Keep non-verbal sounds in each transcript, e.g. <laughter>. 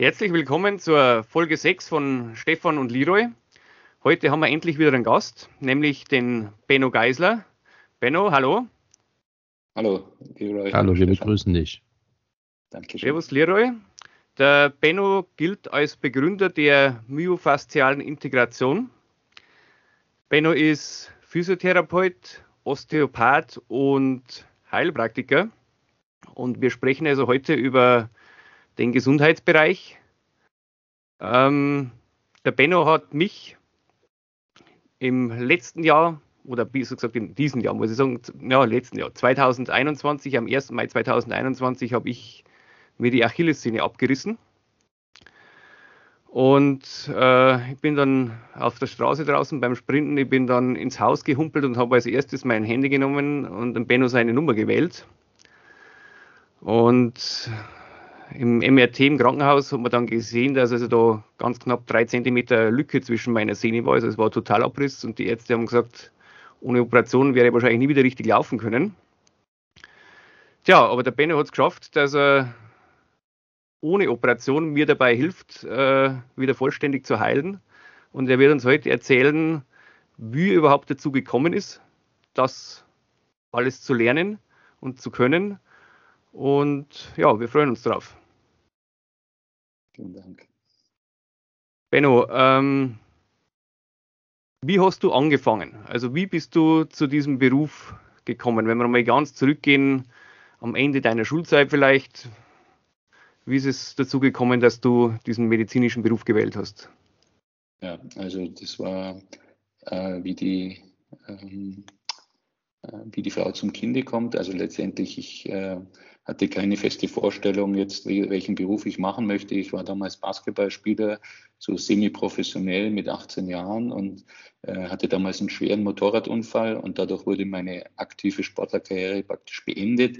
Herzlich willkommen zur Folge 6 von Stefan und Leroy. Heute haben wir endlich wieder einen Gast, nämlich den Benno Geisler. Benno, hallo. Hallo, Leroy. Hallo, wir begrüßen dich. Danke schön. Servus, Leroy. Der Benno gilt als Begründer der myofaszialen Integration. Benno ist Physiotherapeut, Osteopath und Heilpraktiker. Und wir sprechen also heute über den Gesundheitsbereich. Ähm, der Benno hat mich im letzten Jahr oder besser gesagt in diesem Jahr, muss ich sagen, ja, letzten Jahr, 2021, am 1. Mai 2021 habe ich mir die Achillessehne abgerissen. Und äh, ich bin dann auf der Straße draußen beim Sprinten, ich bin dann ins Haus gehumpelt und habe als erstes mein Handy genommen und dem Benno seine Nummer gewählt. Und im MRT im Krankenhaus hat man dann gesehen, dass also da ganz knapp drei Zentimeter Lücke zwischen meiner Sehne war. Also es war total Abriss und die Ärzte haben gesagt, ohne Operation wäre ich wahrscheinlich nie wieder richtig laufen können. Tja, aber der Benno hat es geschafft, dass er ohne Operation mir dabei hilft, äh, wieder vollständig zu heilen. Und er wird uns heute erzählen, wie er überhaupt dazu gekommen ist, das alles zu lernen und zu können. Und ja, wir freuen uns drauf. Vielen Dank. Benno, ähm, wie hast du angefangen? Also wie bist du zu diesem Beruf gekommen? Wenn wir mal ganz zurückgehen, am Ende deiner Schulzeit vielleicht, wie ist es dazu gekommen, dass du diesen medizinischen Beruf gewählt hast? Ja, also das war äh, wie die ähm, äh, wie die Frau zum Kinde kommt. Also letztendlich, ich äh, hatte keine feste Vorstellung jetzt, welchen Beruf ich machen möchte. Ich war damals Basketballspieler, so semi-professionell mit 18 Jahren und äh, hatte damals einen schweren Motorradunfall und dadurch wurde meine aktive Sportlerkarriere praktisch beendet.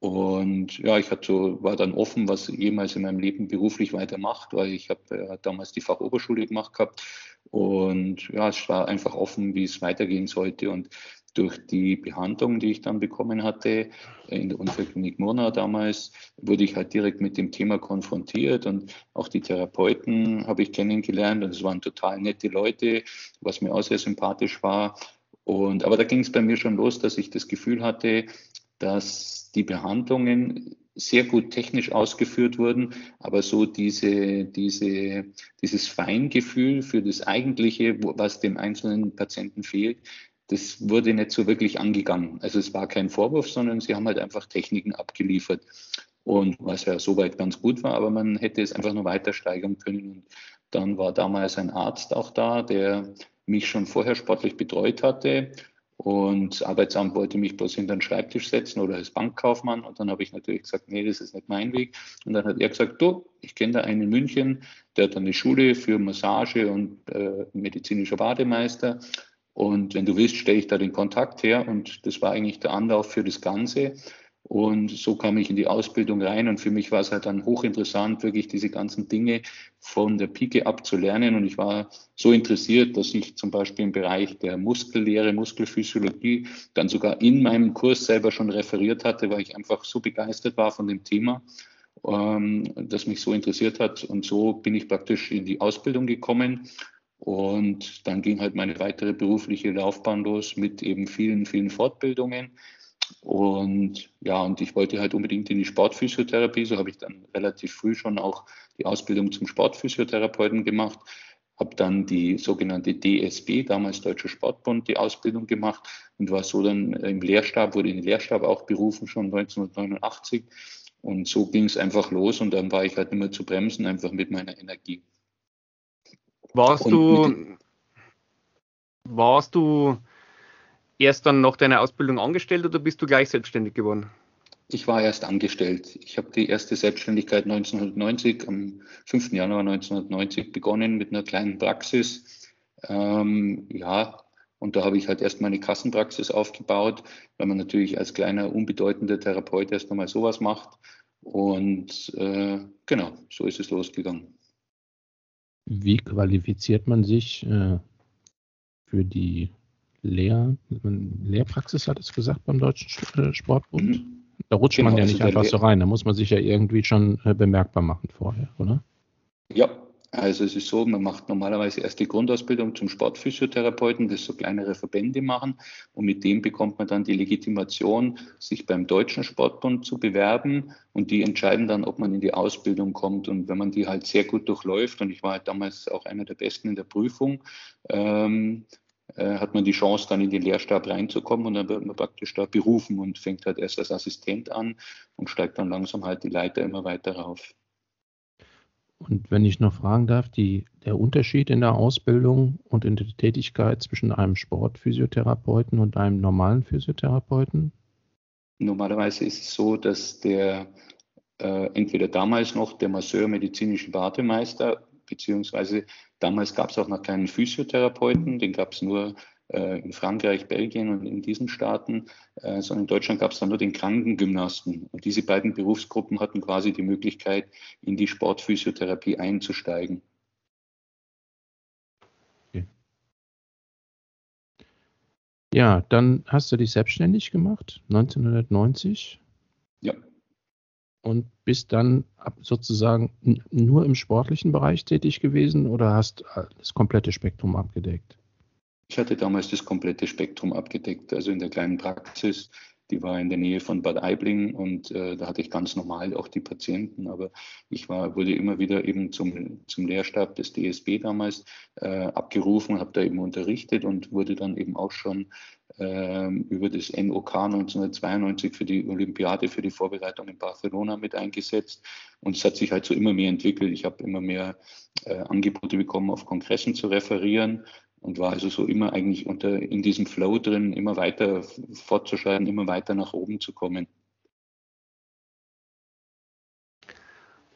Und ja, ich hatte, war dann offen, was jemals in meinem Leben beruflich weitermacht, weil ich habe äh, damals die Fachoberschule gemacht gehabt und ja, es war einfach offen, wie es weitergehen sollte. Und durch die Behandlung, die ich dann bekommen hatte, in der Unfallklinik Murnau damals, wurde ich halt direkt mit dem Thema konfrontiert und auch die Therapeuten habe ich kennengelernt und es waren total nette Leute, was mir auch sehr sympathisch war. Und, aber da ging es bei mir schon los, dass ich das Gefühl hatte, dass die Behandlungen sehr gut technisch ausgeführt wurden, aber so diese, diese, dieses Feingefühl für das Eigentliche, was dem einzelnen Patienten fehlt, das wurde nicht so wirklich angegangen. Also es war kein Vorwurf, sondern sie haben halt einfach Techniken abgeliefert. Und was ja soweit ganz gut war, aber man hätte es einfach nur weiter steigern können. Und dann war damals ein Arzt auch da, der mich schon vorher sportlich betreut hatte. Und das Arbeitsamt wollte mich bloß hinter den Schreibtisch setzen oder als Bankkaufmann. Und dann habe ich natürlich gesagt, nee, das ist nicht mein Weg. Und dann hat er gesagt, du, ich kenne da einen in München, der hat eine Schule für Massage und äh, medizinischer Bademeister. Und wenn du willst, stelle ich da den Kontakt her. Und das war eigentlich der Anlauf für das Ganze. Und so kam ich in die Ausbildung rein. Und für mich war es halt dann hochinteressant, wirklich diese ganzen Dinge von der Pike ab zu lernen. Und ich war so interessiert, dass ich zum Beispiel im Bereich der Muskellehre, Muskelphysiologie dann sogar in meinem Kurs selber schon referiert hatte, weil ich einfach so begeistert war von dem Thema, ähm, das mich so interessiert hat. Und so bin ich praktisch in die Ausbildung gekommen und dann ging halt meine weitere berufliche Laufbahn los mit eben vielen, vielen Fortbildungen. Und ja, und ich wollte halt unbedingt in die Sportphysiotherapie. So habe ich dann relativ früh schon auch die Ausbildung zum Sportphysiotherapeuten gemacht. Habe dann die sogenannte DSB, damals Deutscher Sportbund, die Ausbildung gemacht und war so dann im Lehrstab, wurde in den Lehrstab auch berufen, schon 1989. Und so ging es einfach los und dann war ich halt nicht mehr zu bremsen, einfach mit meiner Energie. Warst du, warst du erst dann nach deiner Ausbildung angestellt oder bist du gleich selbstständig geworden? Ich war erst angestellt. Ich habe die erste Selbstständigkeit 1990, am 5. Januar 1990 begonnen mit einer kleinen Praxis. Ähm, ja, und da habe ich halt erst meine Kassenpraxis aufgebaut, weil man natürlich als kleiner, unbedeutender Therapeut erst einmal sowas macht. Und äh, genau, so ist es losgegangen. Wie qualifiziert man sich äh, für die Lehr Lehrpraxis, hat es gesagt, beim Deutschen äh, Sportbund? Mhm. Da rutscht genau, man ja also nicht einfach so rein, da muss man sich ja irgendwie schon äh, bemerkbar machen vorher, oder? Ja, also es ist so, man macht normalerweise erst die Grundausbildung zum Sportphysiotherapeuten, das so kleinere Verbände machen. Und mit dem bekommt man dann die Legitimation, sich beim Deutschen Sportbund zu bewerben. Und die entscheiden dann, ob man in die Ausbildung kommt. Und wenn man die halt sehr gut durchläuft und ich war halt damals auch einer der Besten in der Prüfung, ähm, äh, hat man die Chance, dann in den Lehrstab reinzukommen. Und dann wird man praktisch da berufen und fängt halt erst als Assistent an und steigt dann langsam halt die Leiter immer weiter rauf. Und wenn ich noch fragen darf, die, der Unterschied in der Ausbildung und in der Tätigkeit zwischen einem Sportphysiotherapeuten und einem normalen Physiotherapeuten? Normalerweise ist es so, dass der äh, entweder damals noch der Masseur medizinische Wartemeister, beziehungsweise damals gab es auch noch keinen Physiotherapeuten, den gab es nur in Frankreich, Belgien und in diesen Staaten, äh, sondern in Deutschland gab es dann nur den Krankengymnasten. Und diese beiden Berufsgruppen hatten quasi die Möglichkeit, in die Sportphysiotherapie einzusteigen. Okay. Ja, dann hast du dich selbstständig gemacht, 1990. Ja. Und bist dann sozusagen nur im sportlichen Bereich tätig gewesen oder hast das komplette Spektrum abgedeckt? Ich hatte damals das komplette Spektrum abgedeckt, also in der kleinen Praxis. Die war in der Nähe von Bad Aibling und äh, da hatte ich ganz normal auch die Patienten, aber ich war, wurde immer wieder eben zum, zum Lehrstab des DSB damals äh, abgerufen habe da eben unterrichtet und wurde dann eben auch schon äh, über das NOK 1992 für die Olympiade, für die Vorbereitung in Barcelona mit eingesetzt. Und es hat sich halt so immer mehr entwickelt. Ich habe immer mehr äh, Angebote bekommen, auf Kongressen zu referieren und war also so immer eigentlich unter, in diesem Flow drin, immer weiter fortzuschreiten, immer weiter nach oben zu kommen.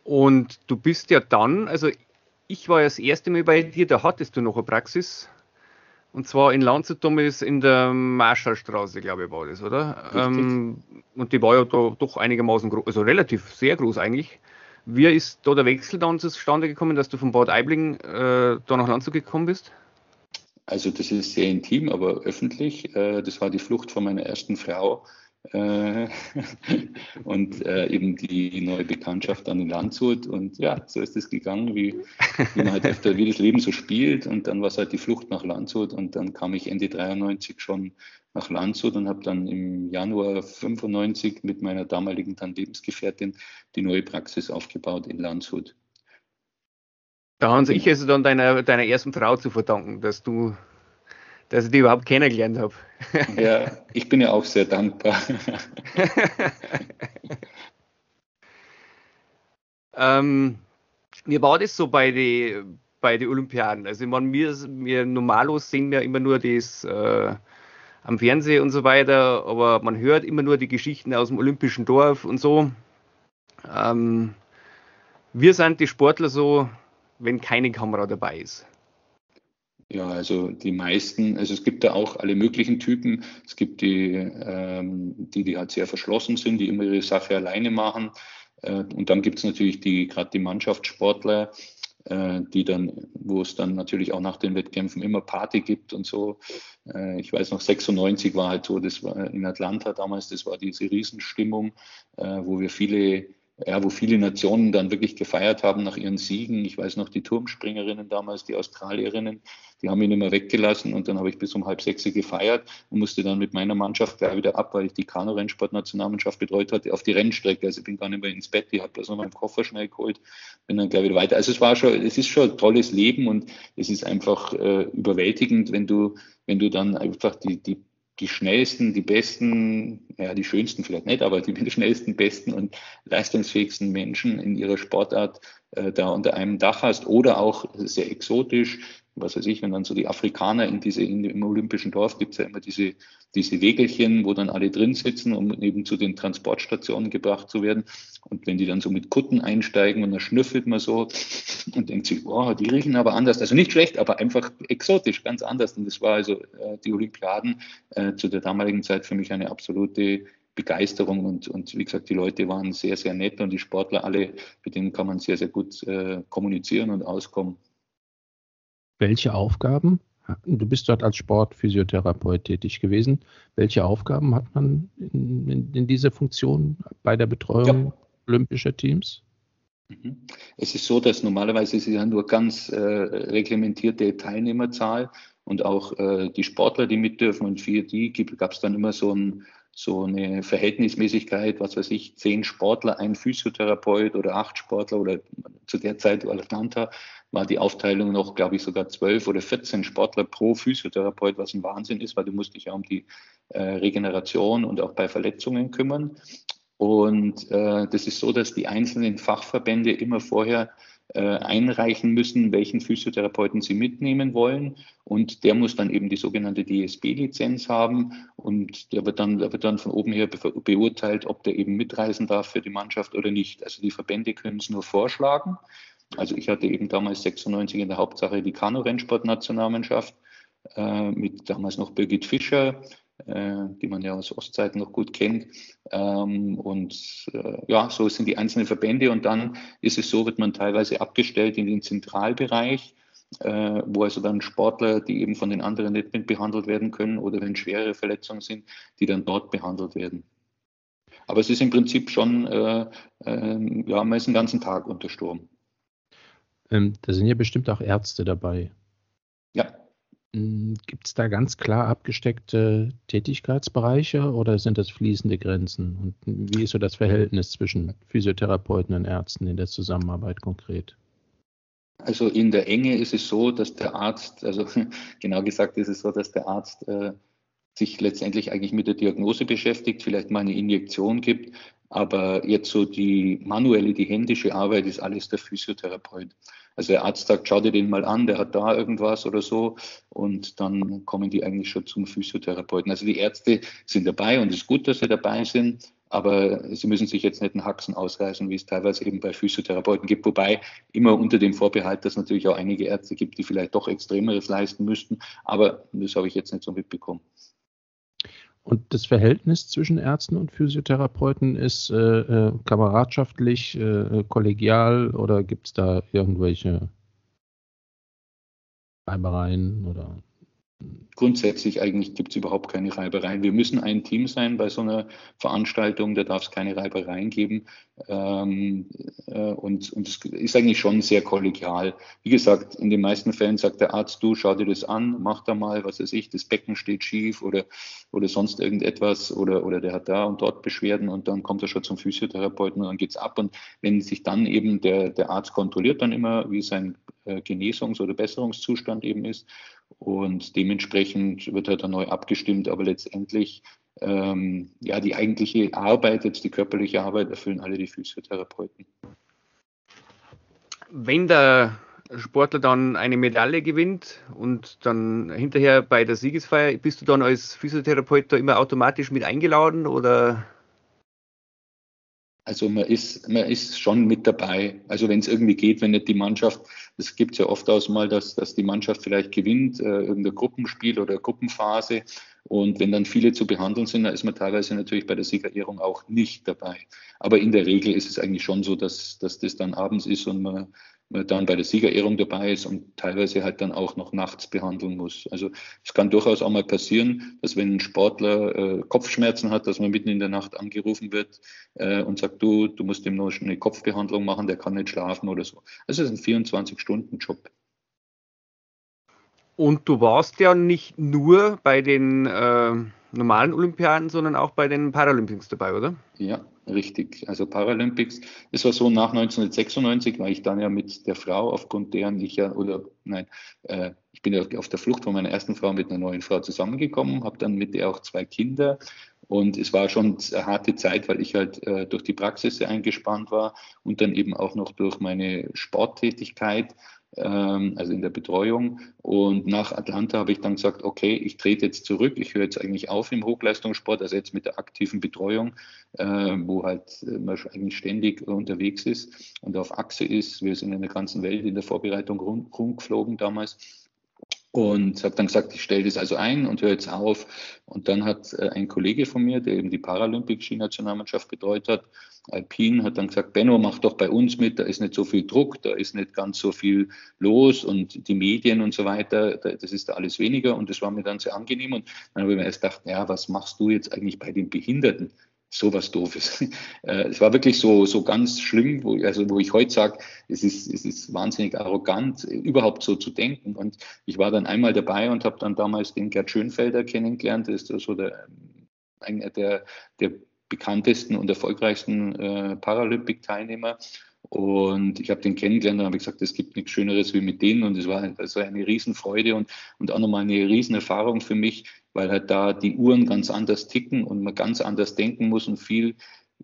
Und du bist ja dann, also ich war ja das erste Mal bei dir, da hattest du noch eine Praxis. Und zwar in Landshut damals in der Marschallstraße, glaube ich, war das, oder? Ähm, und die war ja da doch einigermaßen groß, also relativ sehr groß eigentlich. Wie ist da der Wechsel dann zustande gekommen, dass du von Bad Aibling äh, da nach Landshut gekommen bist? Also das ist sehr intim, aber öffentlich. Äh, das war die Flucht von meiner ersten Frau äh, <laughs> und äh, eben die neue Bekanntschaft an den Landshut. Und ja, so ist es gegangen, wie, wie man halt öfter, wie das Leben so spielt. Und dann war es halt die Flucht nach Landshut. Und dann kam ich Ende 93 schon nach Landshut und habe dann im Januar 95 mit meiner damaligen dann Lebensgefährtin die neue Praxis aufgebaut in Landshut. Da haben sich also dann deiner, deiner ersten Frau zu verdanken, dass du, dass ich die überhaupt kennengelernt habe. Ja, ich bin ja auch sehr dankbar. <laughs> ähm, wie war das so bei den bei die Olympiaden? Also ich meine, wir, wir normalos sehen ja immer nur das äh, am Fernsehen und so weiter, aber man hört immer nur die Geschichten aus dem olympischen Dorf und so. Ähm, wir sind die Sportler so wenn keine Kamera dabei ist? Ja, also die meisten, also es gibt da auch alle möglichen Typen. Es gibt die, ähm, die, die halt sehr verschlossen sind, die immer ihre Sache alleine machen. Äh, und dann gibt es natürlich die, gerade die Mannschaftssportler, äh, die dann, wo es dann natürlich auch nach den Wettkämpfen immer Party gibt und so. Äh, ich weiß noch, 96 war halt so, das war in Atlanta damals, das war diese Riesenstimmung, äh, wo wir viele ja, wo viele Nationen dann wirklich gefeiert haben nach ihren Siegen. Ich weiß noch, die Turmspringerinnen damals, die Australierinnen, die haben ihn immer weggelassen und dann habe ich bis um halb sechs gefeiert und musste dann mit meiner Mannschaft gleich wieder ab, weil ich die Kanu-Rennsport-Nationalmannschaft betreut hatte, auf die Rennstrecke. Also ich bin gar nicht mehr ins Bett, ich habe bloß noch meinen Koffer schnell geholt, bin dann gleich wieder weiter. Also es war schon, es ist schon ein tolles Leben und es ist einfach äh, überwältigend, wenn du, wenn du dann einfach die, die die schnellsten, die besten, ja, die schönsten vielleicht nicht, aber die <laughs> schnellsten, besten und leistungsfähigsten Menschen in ihrer Sportart äh, da unter einem Dach hast oder auch sehr exotisch was weiß ich, wenn dann so die Afrikaner in diese, in, im Olympischen Dorf gibt es ja immer diese, diese Wegelchen, wo dann alle drin sitzen, um eben zu den Transportstationen gebracht zu werden. Und wenn die dann so mit Kutten einsteigen und dann schnüffelt man so und denkt sich, oh, die riechen aber anders. Also nicht schlecht, aber einfach exotisch, ganz anders. Und das war also äh, die Olympiaden äh, zu der damaligen Zeit für mich eine absolute Begeisterung und, und wie gesagt, die Leute waren sehr, sehr nett und die Sportler alle, mit denen kann man sehr, sehr gut äh, kommunizieren und auskommen welche Aufgaben, du bist dort als Sportphysiotherapeut tätig gewesen, welche Aufgaben hat man in, in, in dieser Funktion bei der Betreuung ja. olympischer Teams? Mhm. Es ist so, dass normalerweise ist es ja nur ganz äh, reglementierte Teilnehmerzahl und auch äh, die Sportler, die mit dürfen. Und für die gab es dann immer so, ein, so, eine Verhältnismäßigkeit, was weiß ich, zehn Sportler, ein Physiotherapeut oder acht Sportler oder zu der Zeit Atlanta war die Aufteilung noch, glaube ich, sogar zwölf oder 14 Sportler pro Physiotherapeut, was ein Wahnsinn ist, weil du musst dich ja um die äh, Regeneration und auch bei Verletzungen kümmern. Und äh, das ist so, dass die einzelnen Fachverbände immer vorher äh, einreichen müssen, welchen Physiotherapeuten sie mitnehmen wollen. Und der muss dann eben die sogenannte DSB-Lizenz haben. Und der wird, dann, der wird dann von oben her be beurteilt, ob der eben mitreisen darf für die Mannschaft oder nicht. Also die Verbände können es nur vorschlagen. Also ich hatte eben damals 96 in der Hauptsache die Kanu-Rennsport-Nationalmannschaft äh, mit damals noch Birgit Fischer, äh, die man ja aus Ostzeiten noch gut kennt. Ähm, und äh, ja, so sind die einzelnen Verbände. Und dann ist es so, wird man teilweise abgestellt in den Zentralbereich, äh, wo also dann Sportler, die eben von den anderen nicht mit behandelt werden können oder wenn schwere Verletzungen sind, die dann dort behandelt werden. Aber es ist im Prinzip schon, äh, äh, ja, man ist den ganzen Tag unter Sturm. Ähm, da sind ja bestimmt auch Ärzte dabei. Ja. Hm, Gibt es da ganz klar abgesteckte Tätigkeitsbereiche oder sind das fließende Grenzen? Und wie ist so das Verhältnis zwischen Physiotherapeuten und Ärzten in der Zusammenarbeit konkret? Also in der Enge ist es so, dass der Arzt, also <laughs> genau gesagt ist es so, dass der Arzt äh, sich letztendlich eigentlich mit der Diagnose beschäftigt, vielleicht mal eine Injektion gibt, aber jetzt so die manuelle, die händische Arbeit ist alles der Physiotherapeut. Also der Arzt sagt, schau dir den mal an, der hat da irgendwas oder so. Und dann kommen die eigentlich schon zum Physiotherapeuten. Also die Ärzte sind dabei und es ist gut, dass sie dabei sind. Aber sie müssen sich jetzt nicht einen Haxen ausreißen, wie es teilweise eben bei Physiotherapeuten gibt. Wobei immer unter dem Vorbehalt, dass es natürlich auch einige Ärzte gibt, die vielleicht doch Extremeres leisten müssten. Aber das habe ich jetzt nicht so mitbekommen. Und das Verhältnis zwischen Ärzten und Physiotherapeuten ist äh, äh, kameradschaftlich, äh, kollegial oder gibt es da irgendwelche Reibereien oder Grundsätzlich eigentlich gibt es überhaupt keine Reibereien. Wir müssen ein Team sein bei so einer Veranstaltung, da darf es keine Reibereien geben. Ähm, äh, und, und es ist eigentlich schon sehr kollegial. Wie gesagt, in den meisten Fällen sagt der Arzt, du schau dir das an, mach da mal, was weiß ich, das Becken steht schief oder, oder sonst irgendetwas oder, oder der hat da und dort Beschwerden und dann kommt er schon zum Physiotherapeuten und dann geht's ab. Und wenn sich dann eben der, der Arzt kontrolliert dann immer, wie sein äh, Genesungs- oder Besserungszustand eben ist und dementsprechend wird halt dann neu abgestimmt, aber letztendlich ähm, ja die eigentliche Arbeit, jetzt die körperliche Arbeit, erfüllen alle die Physiotherapeuten. Wenn der Sportler dann eine Medaille gewinnt und dann hinterher bei der Siegesfeier, bist du dann als Physiotherapeut da immer automatisch mit eingeladen oder also man ist, man ist schon mit dabei. Also wenn es irgendwie geht, wenn nicht die Mannschaft, es gibt ja oft aus mal, dass, dass die Mannschaft vielleicht gewinnt, äh, irgendein Gruppenspiel oder Gruppenphase. Und wenn dann viele zu behandeln sind, dann ist man teilweise natürlich bei der Siegerehrung auch nicht dabei. Aber in der Regel ist es eigentlich schon so, dass, dass das dann abends ist und man dann bei der Siegerehrung dabei ist und teilweise halt dann auch noch nachts behandeln muss. Also es kann durchaus auch mal passieren, dass wenn ein Sportler äh, Kopfschmerzen hat, dass man mitten in der Nacht angerufen wird äh, und sagt, du, du musst ihm noch eine Kopfbehandlung machen, der kann nicht schlafen oder so. Also es ist ein 24-Stunden-Job. Und du warst ja nicht nur bei den äh, normalen Olympiaden, sondern auch bei den Paralympics dabei, oder? Ja, richtig. Also Paralympics. Es war so, nach 1996 war ich dann ja mit der Frau, aufgrund deren ich ja, oder nein, äh, ich bin ja auf der Flucht von meiner ersten Frau mit einer neuen Frau zusammengekommen, habe dann mit ihr auch zwei Kinder. Und es war schon eine harte Zeit, weil ich halt äh, durch die Praxis eingespannt war und dann eben auch noch durch meine Sporttätigkeit also in der Betreuung. Und nach Atlanta habe ich dann gesagt, okay, ich trete jetzt zurück, ich höre jetzt eigentlich auf im Hochleistungssport, also jetzt mit der aktiven Betreuung, äh, wo halt man eigentlich ständig unterwegs ist und auf Achse ist. Wir sind in der ganzen Welt in der Vorbereitung rumgeflogen damals und habe dann gesagt, ich stelle das also ein und höre jetzt auf. Und dann hat äh, ein Kollege von mir, der eben die Paralympic-Skinationalmannschaft betreut hat, Alpin, hat dann gesagt, Benno, mach doch bei uns mit, da ist nicht so viel Druck, da ist nicht ganz so viel los und die Medien und so weiter, das ist da alles weniger und das war mir dann sehr angenehm. Und dann habe ich mir erst gedacht, ja, was machst du jetzt eigentlich bei den Behinderten? Sowas Doofes. <laughs> Äh, es war wirklich so, so ganz schlimm, wo, also wo ich heute sage, es ist, es ist wahnsinnig arrogant, überhaupt so zu denken. Und ich war dann einmal dabei und habe dann damals den Gerd Schönfelder kennengelernt, das ist so der, einer der, der bekanntesten und erfolgreichsten äh, Paralympic-Teilnehmer. Und ich habe den kennengelernt und habe gesagt, es gibt nichts Schöneres wie mit denen. Und es war also eine Riesenfreude und, und auch nochmal eine Riesenerfahrung für mich, weil halt da die Uhren ganz anders ticken und man ganz anders denken muss und viel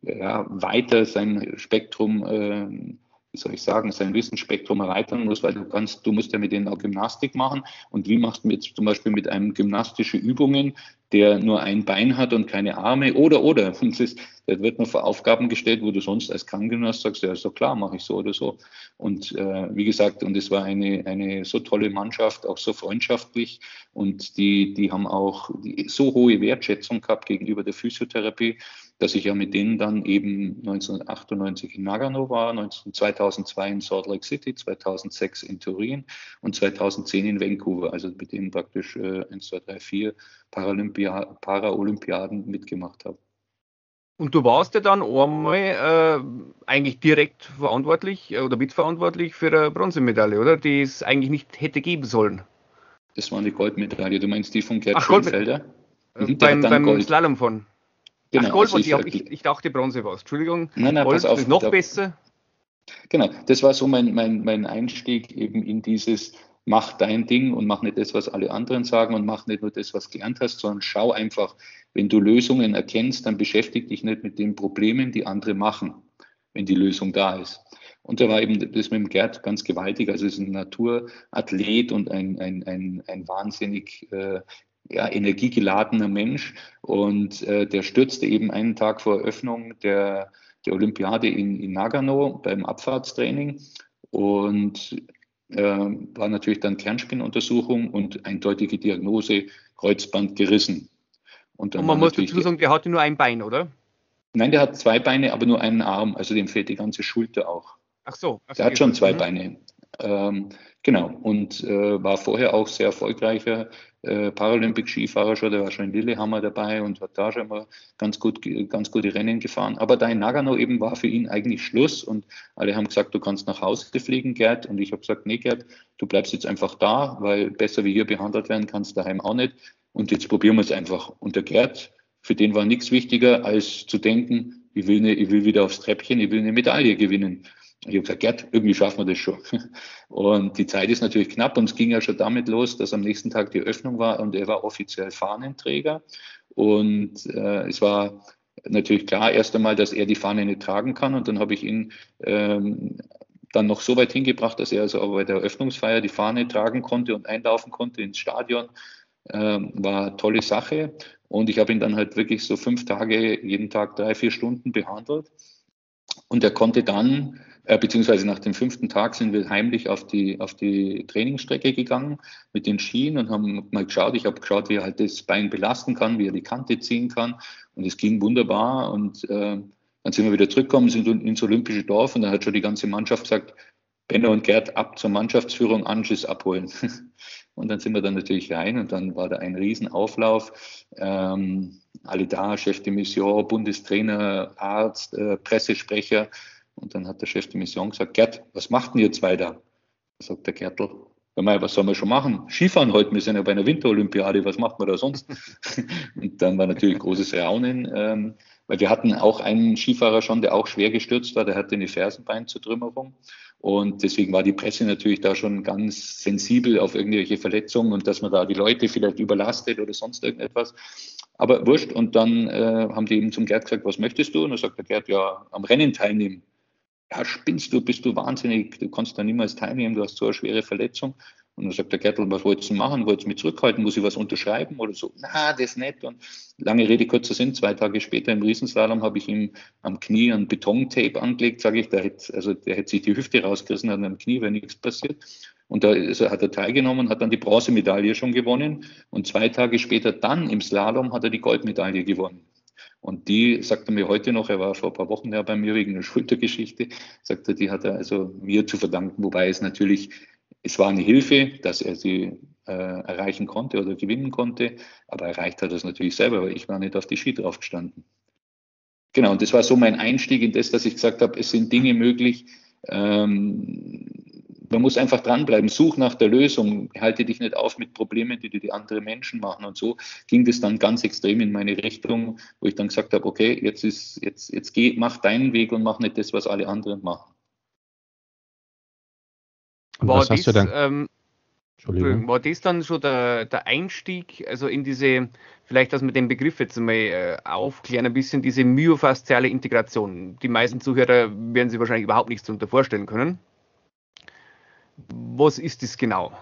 ja, weiter sein Spektrum äh, wie soll ich sagen, sein Wissensspektrum erweitern muss, weil du kannst, du musst ja mit denen auch Gymnastik machen. Und wie machst du jetzt zum Beispiel mit einem gymnastische Übungen, der nur ein Bein hat und keine Arme? Oder, oder. Und <laughs> das, das wird nur vor Aufgaben gestellt, wo du sonst als Krankengymnast sagst, ja, doch klar, mache ich so oder so. Und äh, wie gesagt, und es war eine, eine so tolle Mannschaft, auch so freundschaftlich. Und die, die haben auch so hohe Wertschätzung gehabt gegenüber der Physiotherapie dass ich ja mit denen dann eben 1998 in Nagano war, 2002 in Salt Lake City, 2006 in Turin und 2010 in Vancouver, also mit denen praktisch äh, 1, 2, 3, 4 Paralympia Paralympiaden mitgemacht habe. Und du warst ja dann einmal äh, eigentlich direkt verantwortlich äh, oder mitverantwortlich für eine Bronzemedaille, oder? Die es eigentlich nicht hätte geben sollen. Das war eine Goldmedaille. Du meinst die von Gerd Ach, Schönfelder? Mhm, beim, beim Slalom von. Genau, Ach, Gold, also ich, ich, ich, dachte Bronze war es. Entschuldigung. Nein, nein, Gold pass auf, ist noch da, besser. Genau, das war so mein, mein, mein Einstieg eben in dieses mach dein Ding und mach nicht das, was alle anderen sagen und mach nicht nur das, was gelernt hast, sondern schau einfach, wenn du Lösungen erkennst, dann beschäftige dich nicht mit den Problemen, die andere machen, wenn die Lösung da ist. Und da war eben das mit dem Gerd ganz gewaltig. Also es ist ein Naturathlet und ein, ein, ein, ein wahnsinnig äh, ja, energiegeladener Mensch und äh, der stürzte eben einen Tag vor Eröffnung der, der Olympiade in, in Nagano beim Abfahrtstraining und äh, war natürlich dann Kernspinnuntersuchung und eindeutige Diagnose Kreuzband gerissen. Und, und man muss dazu sagen, der hatte nur ein Bein, oder? Nein, der hat zwei Beine, aber nur einen Arm, also dem fehlt die ganze Schulter auch. Ach so. Ach der hat schon zwei mhm. Beine. Ähm, genau, und äh, war vorher auch sehr erfolgreicher äh, Paralympic-Skifahrer schon, der war schon in Lillehammer dabei und hat da schon mal ganz, gut, ganz gute Rennen gefahren. Aber da in Nagano eben war für ihn eigentlich Schluss und alle haben gesagt, du kannst nach Hause fliegen, Gerd. Und ich habe gesagt, nee, Gerd, du bleibst jetzt einfach da, weil besser wie hier behandelt werden kannst daheim auch nicht. Und jetzt probieren wir es einfach. Und der Gerd, für den war nichts wichtiger, als zu denken, ich will, eine, ich will wieder aufs Treppchen, ich will eine Medaille gewinnen. Ich habe gesagt, Gerd, irgendwie schaffen wir das schon. <laughs> Und die Zeit ist natürlich knapp und es ging ja schon damit los, dass am nächsten Tag die Öffnung war und er war offiziell Fahnenträger. Und äh, es war natürlich klar erst einmal, dass er die Fahne nicht tragen kann. Und dann habe ich ihn ähm, dann noch so weit hingebracht, dass er also auch bei der Eröffnungsfeier die Fahne tragen konnte und einlaufen konnte ins Stadion. Ähm, war tolle Sache. Und ich habe ihn dann halt wirklich so fünf Tage, jeden Tag drei, vier Stunden behandelt. Und er konnte dann äh, beziehungsweise nach dem fünften Tag sind wir heimlich auf die, auf die Trainingsstrecke gegangen mit den Skien und haben mal geschaut. Ich habe geschaut, wie er halt das Bein belasten kann, wie er die Kante ziehen kann. Und es ging wunderbar. Und äh, dann sind wir wieder zurückgekommen, sind ins Olympische Dorf und da hat schon die ganze Mannschaft gesagt, Benno und Gerd ab zur Mannschaftsführung, Anschiss abholen. <laughs> und dann sind wir dann natürlich rein und dann war da ein Riesenauflauf. Ähm, alle da, Chef de Mission, Bundestrainer, Arzt, äh, Pressesprecher. Und dann hat der Chef der Mission gesagt, Gerd, was macht denn ihr zwei da? Da sagt der Gertl, was sollen wir schon machen? Skifahren heute, wir sind ja bei einer Winterolympiade, was macht man da sonst? <laughs> und dann war natürlich großes Raunen, ähm, weil wir hatten auch einen Skifahrer schon, der auch schwer gestürzt war, der hatte eine Fersenbeinzertrümmerung. Und deswegen war die Presse natürlich da schon ganz sensibel auf irgendwelche Verletzungen und dass man da die Leute vielleicht überlastet oder sonst irgendetwas. Aber wurscht. Und dann äh, haben die eben zum Gerd gesagt, was möchtest du? Und dann sagt der Gerd, ja, am Rennen teilnehmen ja, spinnst du, bist du wahnsinnig, du kannst da niemals teilnehmen, du hast so eine schwere Verletzung. Und dann sagt der Gertl, was wolltest du machen? Wolltest du mich zurückhalten? Muss ich was unterschreiben oder so? Na, das nicht. Und lange Rede, kurzer Sinn, zwei Tage später im Riesenslalom habe ich ihm am Knie ein Betontape angelegt, sage ich, der hätte, also der hätte sich die Hüfte rausgerissen, an am Knie wäre nichts passiert. Und da also hat er teilgenommen, hat dann die Bronzemedaille schon gewonnen. Und zwei Tage später dann im Slalom hat er die Goldmedaille gewonnen. Und die, sagt er mir heute noch, er war vor ein paar Wochen ja bei mir wegen einer Schultergeschichte, sagt er, die hat er also mir zu verdanken, wobei es natürlich, es war eine Hilfe, dass er sie äh, erreichen konnte oder gewinnen konnte, aber erreicht hat er es natürlich selber, weil ich war nicht auf die Ski draufgestanden. Genau, und das war so mein Einstieg in das, dass ich gesagt habe, es sind Dinge möglich. Ähm, man muss einfach dranbleiben, such nach der Lösung, halte dich nicht auf mit Problemen, die dir die anderen Menschen machen. Und so ging das dann ganz extrem in meine Richtung, wo ich dann gesagt habe, okay, jetzt ist, jetzt, jetzt geh, mach deinen Weg und mach nicht das, was alle anderen machen. Und war was hast dies, du dann? Ähm, Entschuldigung. War das dann schon der, der Einstieg, also in diese, vielleicht, dass wir den Begriff jetzt mal äh, aufklären, ein bisschen diese myofasziale Integration. Die meisten Zuhörer werden sich wahrscheinlich überhaupt nichts darunter vorstellen können. Was ist das genau?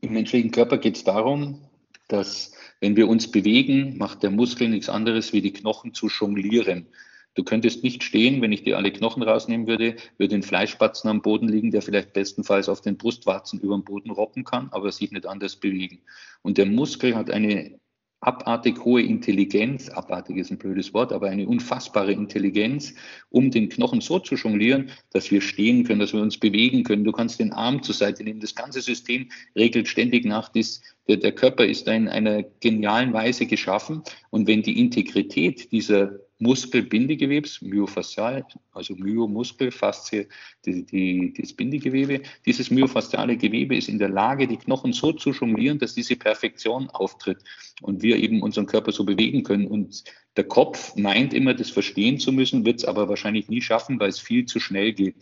Im menschlichen Körper geht es darum, dass wenn wir uns bewegen, macht der Muskel nichts anderes, wie die Knochen zu jonglieren. Du könntest nicht stehen, wenn ich dir alle Knochen rausnehmen würde, würde ein Fleischspatzen am Boden liegen, der vielleicht bestenfalls auf den Brustwarzen über den Boden robben kann, aber sich nicht anders bewegen. Und der Muskel hat eine abartig hohe Intelligenz, abartig ist ein blödes Wort, aber eine unfassbare Intelligenz, um den Knochen so zu jonglieren, dass wir stehen können, dass wir uns bewegen können. Du kannst den Arm zur Seite nehmen. Das ganze System regelt ständig nach. Dies, der, der Körper ist in einer genialen Weise geschaffen. Und wenn die Integrität dieser Muskelbindegewebs, myofaszial, also Myomuskel, Faszie, die, die, das Bindegewebe. Dieses myofasziale Gewebe ist in der Lage, die Knochen so zu jonglieren, dass diese Perfektion auftritt und wir eben unseren Körper so bewegen können. Und der Kopf meint immer, das verstehen zu müssen, wird es aber wahrscheinlich nie schaffen, weil es viel zu schnell geht.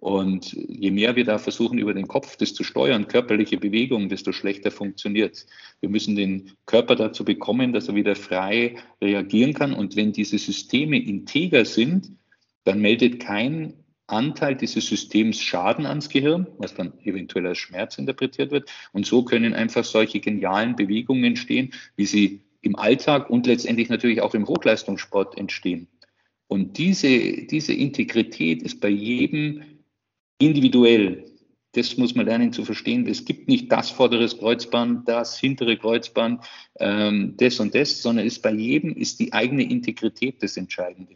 Und je mehr wir da versuchen, über den Kopf das zu steuern, körperliche Bewegungen, desto schlechter funktioniert. Wir müssen den Körper dazu bekommen, dass er wieder frei reagieren kann. Und wenn diese Systeme integer sind, dann meldet kein Anteil dieses Systems Schaden ans Gehirn, was dann eventuell als Schmerz interpretiert wird. Und so können einfach solche genialen Bewegungen entstehen, wie sie im Alltag und letztendlich natürlich auch im Hochleistungssport entstehen. Und diese, diese Integrität ist bei jedem individuell. Das muss man lernen zu verstehen. Es gibt nicht das vordere Kreuzband, das hintere Kreuzband, ähm, das und das, sondern ist bei jedem ist die eigene Integrität das Entscheidende.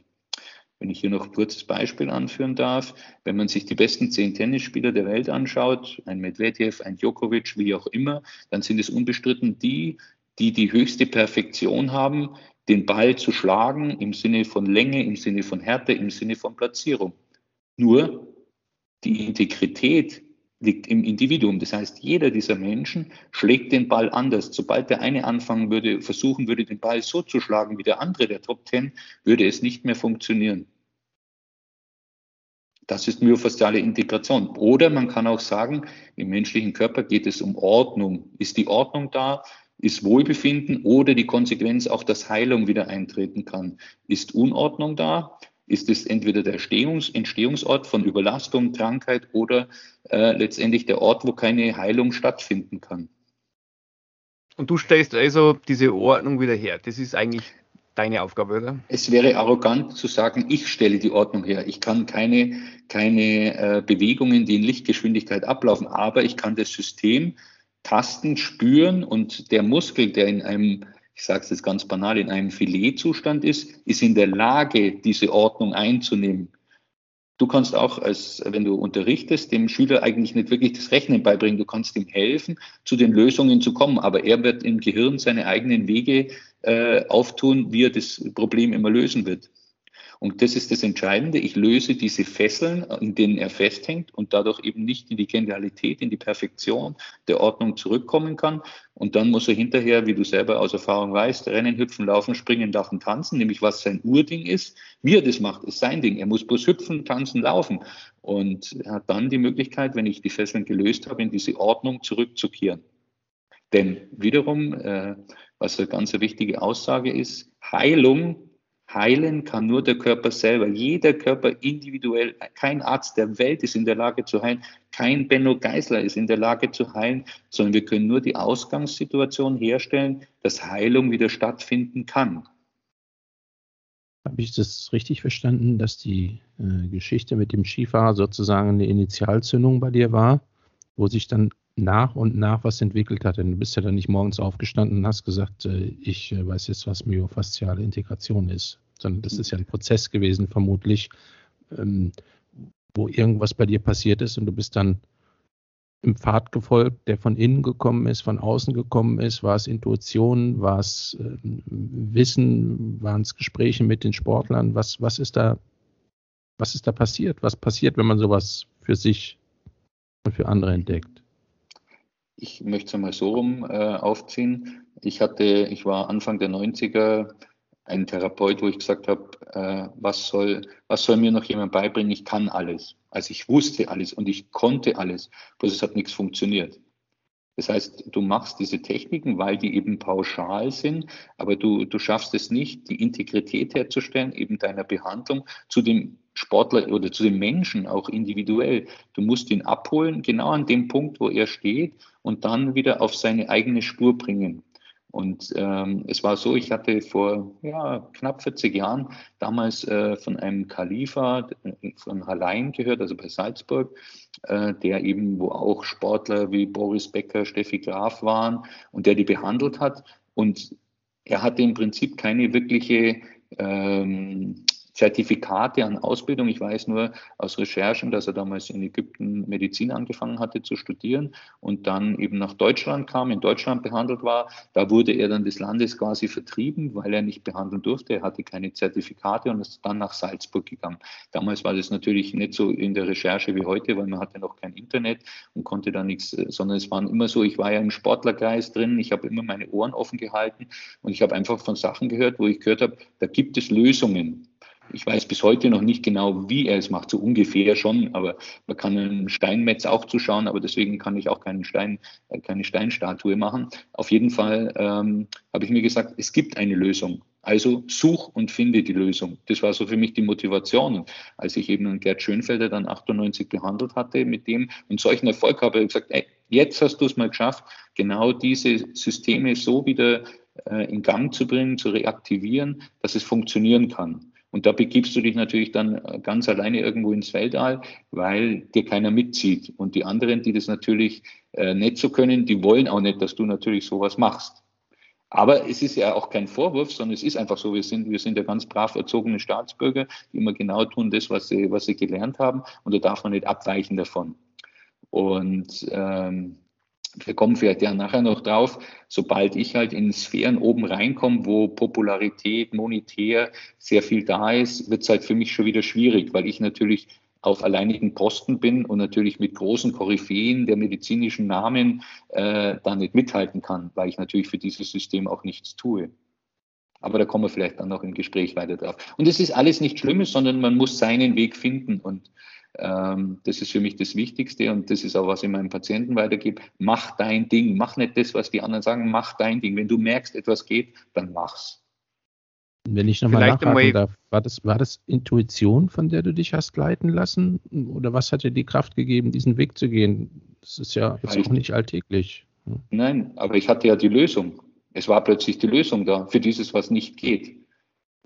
Wenn ich hier noch ein kurzes Beispiel anführen darf, wenn man sich die besten zehn Tennisspieler der Welt anschaut, ein Medvedev, ein Djokovic, wie auch immer, dann sind es unbestritten die, die die höchste Perfektion haben, den Ball zu schlagen im Sinne von Länge, im Sinne von Härte, im Sinne von Platzierung. Nur die Integrität liegt im Individuum. Das heißt, jeder dieser Menschen schlägt den Ball anders. Sobald der eine anfangen würde, versuchen würde, den Ball so zu schlagen wie der andere, der Top Ten, würde es nicht mehr funktionieren. Das ist myofasziale Integration. Oder man kann auch sagen, im menschlichen Körper geht es um Ordnung. Ist die Ordnung da? Ist Wohlbefinden oder die Konsequenz auch, dass Heilung wieder eintreten kann? Ist Unordnung da? Ist es entweder der Entstehungs Entstehungsort von Überlastung, Krankheit oder äh, letztendlich der Ort, wo keine Heilung stattfinden kann. Und du stellst also diese Ordnung wieder her. Das ist eigentlich deine Aufgabe, oder? Es wäre arrogant zu sagen, ich stelle die Ordnung her. Ich kann keine, keine äh, Bewegungen, die in Lichtgeschwindigkeit ablaufen, aber ich kann das System tasten, spüren und der Muskel, der in einem ich sage es jetzt ganz banal, in einem Filetzustand ist, ist in der Lage, diese Ordnung einzunehmen. Du kannst auch, als, wenn du unterrichtest, dem Schüler eigentlich nicht wirklich das Rechnen beibringen. Du kannst ihm helfen, zu den Lösungen zu kommen, aber er wird im Gehirn seine eigenen Wege äh, auftun, wie er das Problem immer lösen wird. Und das ist das Entscheidende. Ich löse diese Fesseln, in denen er festhängt und dadurch eben nicht in die Genialität, in die Perfektion der Ordnung zurückkommen kann. Und dann muss er hinterher, wie du selber aus Erfahrung weißt, rennen, hüpfen, laufen, springen, lachen, tanzen, nämlich was sein Urding ist. Wie er das macht, ist sein Ding. Er muss bloß hüpfen, tanzen, laufen. Und er hat dann die Möglichkeit, wenn ich die Fesseln gelöst habe, in diese Ordnung zurückzukehren. Denn wiederum, äh, was eine ganz wichtige Aussage ist, Heilung Heilen kann nur der Körper selber. Jeder Körper individuell. Kein Arzt der Welt ist in der Lage zu heilen. Kein Benno Geisler ist in der Lage zu heilen, sondern wir können nur die Ausgangssituation herstellen, dass Heilung wieder stattfinden kann. Habe ich das richtig verstanden, dass die äh, Geschichte mit dem Skifahrer sozusagen eine Initialzündung bei dir war, wo sich dann nach und nach was entwickelt hat. Denn du bist ja dann nicht morgens aufgestanden und hast gesagt, äh, ich äh, weiß jetzt, was myofasziale Integration ist, sondern das ist ja ein Prozess gewesen, vermutlich, ähm, wo irgendwas bei dir passiert ist und du bist dann im Pfad gefolgt, der von innen gekommen ist, von außen gekommen ist? War es Intuition? War es äh, Wissen? Waren es Gespräche mit den Sportlern? Was, was ist da, was ist da passiert? Was passiert, wenn man sowas für sich und für andere entdeckt? Ich möchte es einmal so rum äh, aufziehen. Ich hatte, ich war Anfang der 90er ein Therapeut, wo ich gesagt habe, äh, was, soll, was soll mir noch jemand beibringen? Ich kann alles. Also ich wusste alles und ich konnte alles, bloß es hat nichts funktioniert. Das heißt, du machst diese Techniken, weil die eben pauschal sind, aber du, du schaffst es nicht, die Integrität herzustellen, eben deiner Behandlung zu dem Sportler oder zu dem Menschen auch individuell. Du musst ihn abholen, genau an dem Punkt, wo er steht und dann wieder auf seine eigene Spur bringen. Und ähm, es war so, ich hatte vor ja, knapp 40 Jahren damals äh, von einem Khalifa äh, von Hallein gehört, also bei Salzburg, äh, der eben, wo auch Sportler wie Boris Becker, Steffi Graf waren und der die behandelt hat. Und er hatte im Prinzip keine wirkliche ähm, Zertifikate an Ausbildung. Ich weiß nur aus Recherchen, dass er damals in Ägypten Medizin angefangen hatte zu studieren und dann eben nach Deutschland kam, in Deutschland behandelt war. Da wurde er dann des Landes quasi vertrieben, weil er nicht behandeln durfte. Er hatte keine Zertifikate und ist dann nach Salzburg gegangen. Damals war das natürlich nicht so in der Recherche wie heute, weil man hatte noch kein Internet und konnte da nichts, sondern es waren immer so, ich war ja im Sportlergeist drin, ich habe immer meine Ohren offen gehalten und ich habe einfach von Sachen gehört, wo ich gehört habe, da gibt es Lösungen. Ich weiß bis heute noch nicht genau, wie er es macht, so ungefähr schon, aber man kann einen Steinmetz auch zuschauen, aber deswegen kann ich auch keinen Stein, äh, keine Steinstatue machen. Auf jeden Fall ähm, habe ich mir gesagt, es gibt eine Lösung. Also such und finde die Lösung. Das war so für mich die Motivation. Als ich eben Gerd Schönfelder dann 98 behandelt hatte mit dem und solchen Erfolg habe, habe ich gesagt, ey, jetzt hast du es mal geschafft, genau diese Systeme so wieder äh, in Gang zu bringen, zu reaktivieren, dass es funktionieren kann. Und da begibst du dich natürlich dann äh, ganz alleine irgendwo ins Weltall, weil dir keiner mitzieht. Und die anderen, die das natürlich äh, nicht so können, die wollen auch nicht, dass du natürlich sowas machst. Aber es ist ja auch kein Vorwurf, sondern es ist einfach so, wir sind, wir sind ja ganz brav erzogene Staatsbürger, die immer genau tun das, was sie, was sie gelernt haben. Und da darf man nicht abweichen davon. Und ähm, wir kommen vielleicht ja nachher noch drauf, sobald ich halt in Sphären oben reinkomme, wo Popularität, monetär sehr viel da ist, wird es halt für mich schon wieder schwierig, weil ich natürlich auf alleinigen Posten bin und natürlich mit großen Koryphäen der medizinischen Namen äh, da nicht mithalten kann, weil ich natürlich für dieses System auch nichts tue. Aber da kommen wir vielleicht dann noch im Gespräch weiter drauf. Und es ist alles nicht Schlimmes, sondern man muss seinen Weg finden. Und das ist für mich das Wichtigste und das ist auch, was ich meinen Patienten weitergebe. Mach dein Ding, mach nicht das, was die anderen sagen, mach dein Ding. Wenn du merkst, etwas geht, dann mach's. Wenn ich nochmal nachfragen darf, war das, war das Intuition, von der du dich hast leiten lassen? Oder was hat dir die Kraft gegeben, diesen Weg zu gehen? Das ist ja jetzt auch nicht alltäglich. Nein, aber ich hatte ja die Lösung. Es war plötzlich die Lösung da für dieses, was nicht geht.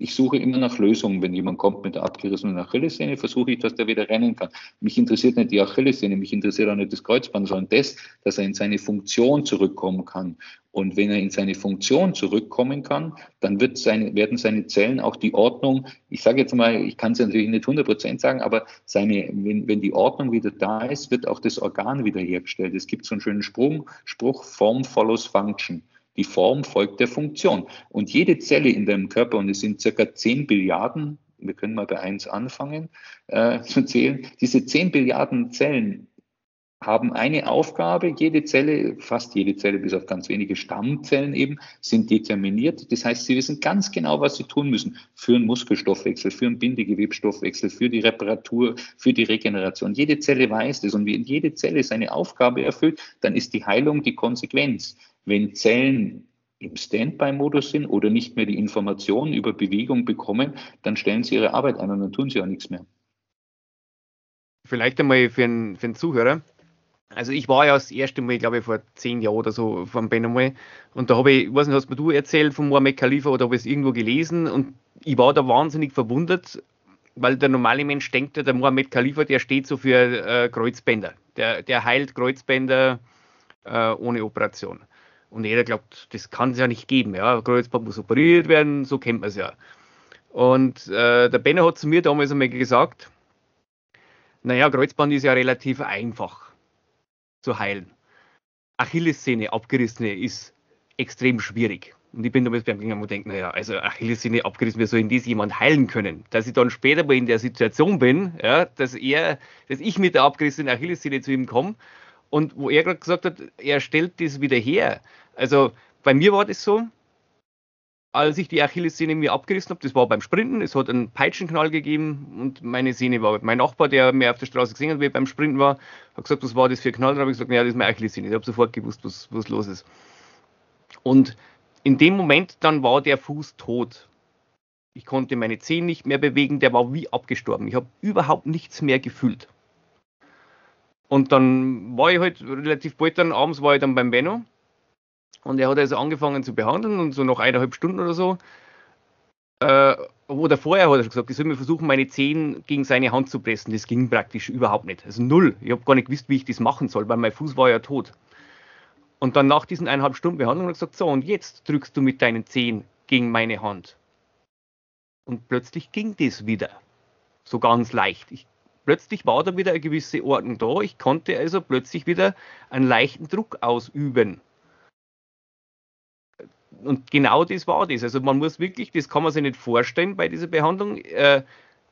Ich suche immer nach Lösungen. Wenn jemand kommt mit der abgerissenen Achillessehne, versuche ich, dass der wieder rennen kann. Mich interessiert nicht die Achillessehne, mich interessiert auch nicht das Kreuzband, sondern das, dass er in seine Funktion zurückkommen kann. Und wenn er in seine Funktion zurückkommen kann, dann wird seine, werden seine Zellen auch die Ordnung, ich sage jetzt mal, ich kann es natürlich nicht 100 Prozent sagen, aber seine, wenn, wenn die Ordnung wieder da ist, wird auch das Organ wiederhergestellt. Es gibt so einen schönen Sprung, Spruch, Form follows Function. Die Form folgt der Funktion. Und jede Zelle in deinem Körper, und es sind circa 10 Billiarden, wir können mal bei 1 anfangen äh, <laughs> zu zählen, diese 10 Billiarden Zellen haben eine Aufgabe. Jede Zelle, fast jede Zelle, bis auf ganz wenige Stammzellen eben, sind determiniert. Das heißt, sie wissen ganz genau, was sie tun müssen für einen Muskelstoffwechsel, für einen Bindegewebsstoffwechsel, für die Reparatur, für die Regeneration. Jede Zelle weiß das. Und wenn jede Zelle seine Aufgabe erfüllt, dann ist die Heilung die Konsequenz. Wenn Zellen im Standby-Modus sind oder nicht mehr die Informationen über Bewegung bekommen, dann stellen sie ihre Arbeit ein und dann tun sie auch nichts mehr. Vielleicht einmal für einen, für einen Zuhörer. Also ich war ja das erste Mal, glaube ich, vor zehn Jahren oder so vom Ben einmal und da habe ich, ich weiß nicht, hast mir du erzählt von Mohammed Khalifa oder habe ich es irgendwo gelesen und ich war da wahnsinnig verwundert, weil der normale Mensch denkt, der Mohammed Khalifa, der steht so für äh, Kreuzbänder. Der, der heilt Kreuzbänder äh, ohne Operation. Und jeder glaubt, das kann es ja nicht geben. Ja, Kreuzband muss operiert werden, so kennt man es ja. Und äh, der Benner hat zu mir damals einmal gesagt, naja, Kreuzband ist ja relativ einfach. zu heilen. Achillessehne abgerissene ist extrem schwierig. Und ich bin damals beim Gegangen und denke, naja, also Achillessehne abgerissen, wie soll denn das jemand heilen können? Dass ich dann später mal in der Situation bin, ja, dass er, dass ich mit der abgerissenen Achillessehne zu ihm komme und wo er gerade gesagt hat, er stellt das wieder her. Also bei mir war das so, als ich die Achillessehne mir abgerissen habe, das war beim Sprinten, es hat einen Peitschenknall gegeben und meine Sehne war. Mein Nachbar, der mir auf der Straße gesehen hat, wie ich beim Sprinten war, hat gesagt, was war das für ein Knall? Dann habe ich gesagt, naja, das ist meine Achillessehne. Ich habe sofort gewusst, was, was los ist. Und in dem Moment dann war der Fuß tot. Ich konnte meine Zehen nicht mehr bewegen, der war wie abgestorben. Ich habe überhaupt nichts mehr gefühlt. Und dann war ich halt relativ bald dann, abends war ich dann beim Benno und er hat also angefangen zu behandeln und so nach eineinhalb Stunden oder so, äh, oder vorher hat er schon gesagt, ich soll mir versuchen, meine Zehen gegen seine Hand zu pressen. Das ging praktisch überhaupt nicht. Also null. Ich habe gar nicht gewusst, wie ich das machen soll, weil mein Fuß war ja tot. Und dann nach diesen eineinhalb Stunden Behandlung hat er gesagt, so, und jetzt drückst du mit deinen Zehen gegen meine Hand. Und plötzlich ging das wieder. So ganz leicht. Ich, plötzlich war da wieder eine gewisse Ordnung da. Ich konnte also plötzlich wieder einen leichten Druck ausüben. Und genau das war das. Also man muss wirklich, das kann man sich nicht vorstellen bei dieser Behandlung. Äh,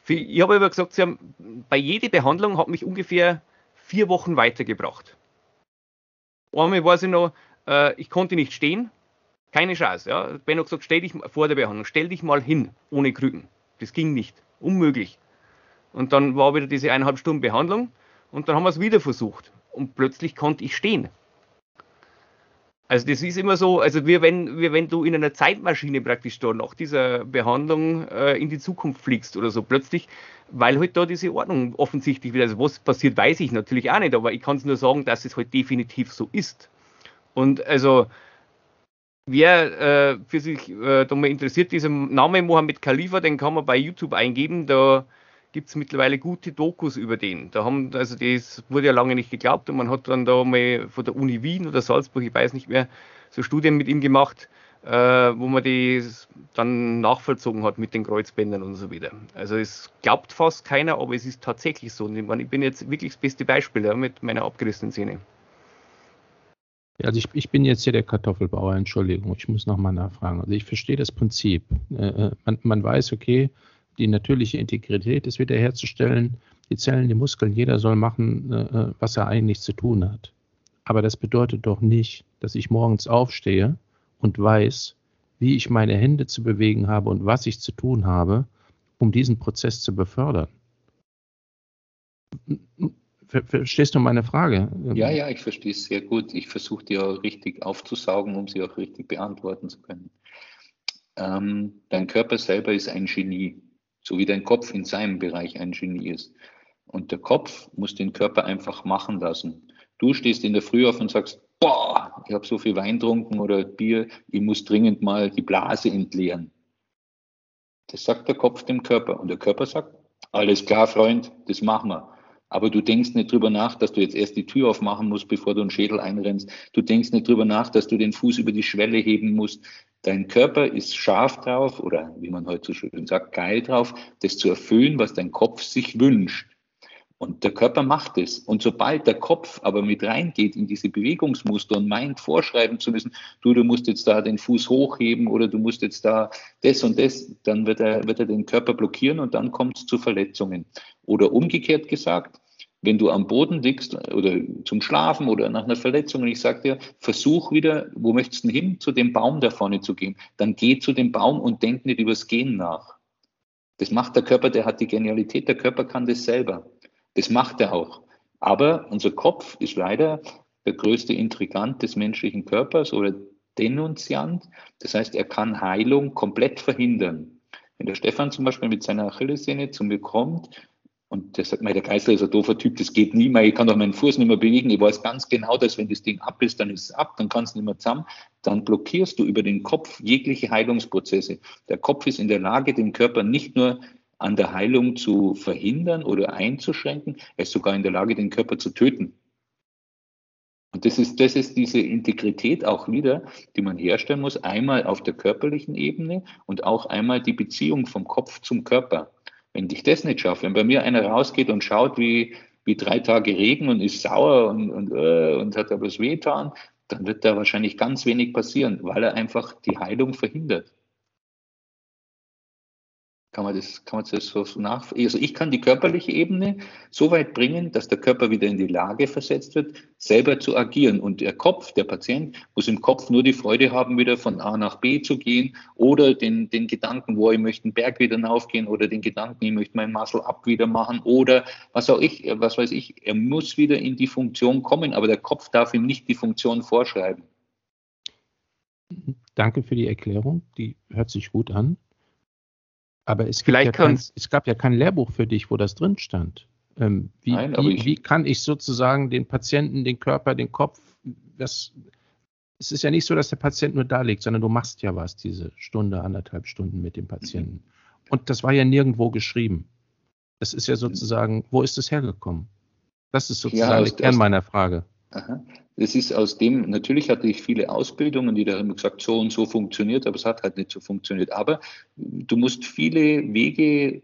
ich habe aber gesagt, haben, bei jeder Behandlung hat mich ungefähr vier Wochen weitergebracht. Einmal weiß ich noch, äh, ich konnte nicht stehen, keine Chance. Ja. Ben hat gesagt, stell dich vor der Behandlung, stell dich mal hin, ohne Krücken. Das ging nicht, unmöglich. Und dann war wieder diese eineinhalb Stunden Behandlung und dann haben wir es wieder versucht. Und plötzlich konnte ich stehen. Also das ist immer so, also wie wenn, wie wenn du in einer Zeitmaschine praktisch da nach dieser Behandlung äh, in die Zukunft fliegst oder so. Plötzlich, weil halt da diese Ordnung offensichtlich wieder, also was passiert, weiß ich natürlich auch nicht, aber ich kann es nur sagen, dass es halt definitiv so ist. Und also wer äh, für sich äh, da mal interessiert, dieser Name Mohammed Khalifa, den kann man bei YouTube eingeben, da gibt es mittlerweile gute Dokus über den. Da haben, also das wurde ja lange nicht geglaubt und man hat dann da mal von der Uni Wien oder Salzburg, ich weiß nicht mehr, so Studien mit ihm gemacht, äh, wo man das dann nachvollzogen hat mit den Kreuzbändern und so weiter. Also es glaubt fast keiner, aber es ist tatsächlich so. Ich, meine, ich bin jetzt wirklich das beste Beispiel ja, mit meiner abgerissenen Szene. Also ich, ich, bin jetzt hier der Kartoffelbauer, Entschuldigung, ich muss nochmal nachfragen. Also ich verstehe das Prinzip. Äh, äh man, man, weiß, okay, die natürliche Integrität ist wiederherzustellen. Die Zellen, die Muskeln, jeder soll machen, äh, äh, was er eigentlich zu tun hat. Aber das bedeutet doch nicht, dass ich morgens aufstehe und weiß, wie ich meine Hände zu bewegen habe und was ich zu tun habe, um diesen Prozess zu befördern. Verstehst du meine Frage? Ja, ja, ich verstehe es sehr gut. Ich versuche die auch richtig aufzusaugen, um sie auch richtig beantworten zu können. Ähm, dein Körper selber ist ein Genie so wie dein Kopf in seinem Bereich ein Genie ist. Und der Kopf muss den Körper einfach machen lassen. Du stehst in der Früh auf und sagst, boah, ich habe so viel Wein getrunken oder Bier, ich muss dringend mal die Blase entleeren. Das sagt der Kopf dem Körper. Und der Körper sagt, alles klar, Freund, das machen wir. Aber du denkst nicht drüber nach, dass du jetzt erst die Tür aufmachen musst, bevor du einen Schädel einrennst. Du denkst nicht drüber nach, dass du den Fuß über die Schwelle heben musst. Dein Körper ist scharf drauf oder wie man heute so schön sagt, geil drauf, das zu erfüllen, was dein Kopf sich wünscht. Und der Körper macht es. Und sobald der Kopf aber mit reingeht in diese Bewegungsmuster und meint, vorschreiben zu müssen, du, du musst jetzt da den Fuß hochheben oder du musst jetzt da das und das, dann wird er, wird er den Körper blockieren und dann kommt es zu Verletzungen. Oder umgekehrt gesagt, wenn du am Boden liegst oder zum Schlafen oder nach einer Verletzung und ich sage dir, versuch wieder, wo möchtest du hin, zu dem Baum da vorne zu gehen, dann geh zu dem Baum und denk nicht übers Gehen nach. Das macht der Körper, der hat die Genialität, der Körper kann das selber. Das macht er auch. Aber unser Kopf ist leider der größte Intrigant des menschlichen Körpers oder Denunziant. Das heißt, er kann Heilung komplett verhindern. Wenn der Stefan zum Beispiel mit seiner Achillessehne zu mir kommt und der sagt mir, der Geißler ist ein doofer Typ, das geht nie mehr, ich kann doch meinen Fuß nicht mehr bewegen. Ich weiß ganz genau, dass wenn das Ding ab ist, dann ist es ab, dann kannst du nicht mehr zusammen. Dann blockierst du über den Kopf jegliche Heilungsprozesse. Der Kopf ist in der Lage, den Körper nicht nur an der Heilung zu verhindern oder einzuschränken. Er ist sogar in der Lage, den Körper zu töten. Und das ist, das ist diese Integrität auch wieder, die man herstellen muss, einmal auf der körperlichen Ebene und auch einmal die Beziehung vom Kopf zum Körper. Wenn ich das nicht schaffe, wenn bei mir einer rausgeht und schaut, wie, wie drei Tage Regen und ist sauer und, und, äh, und hat aber es wehtan, dann wird da wahrscheinlich ganz wenig passieren, weil er einfach die Heilung verhindert. Kann man das, kann man das so nach, also ich kann die körperliche Ebene so weit bringen, dass der Körper wieder in die Lage versetzt wird, selber zu agieren. Und der Kopf, der Patient, muss im Kopf nur die Freude haben, wieder von A nach B zu gehen oder den, den Gedanken, wo ich möchte einen Berg wieder hinaufgehen oder den Gedanken, ich möchte meinen Muscle up wieder machen oder was auch ich, was weiß ich. Er muss wieder in die Funktion kommen, aber der Kopf darf ihm nicht die Funktion vorschreiben. Danke für die Erklärung. Die hört sich gut an. Aber es, ja kein, es, gab ja kein Lehrbuch für dich, wo das drin stand. Ähm, wie, Nein, wie, wie, kann ich sozusagen den Patienten, den Körper, den Kopf, das, es ist ja nicht so, dass der Patient nur da liegt, sondern du machst ja was, diese Stunde, anderthalb Stunden mit dem Patienten. Mhm. Und das war ja nirgendwo geschrieben. Das ist ja sozusagen, wo ist es hergekommen? Das ist sozusagen ja, aus, der Kern meiner Frage. Aha. Das ist aus dem, natürlich hatte ich viele Ausbildungen, die da immer gesagt, so und so funktioniert, aber es hat halt nicht so funktioniert. Aber du musst viele Wege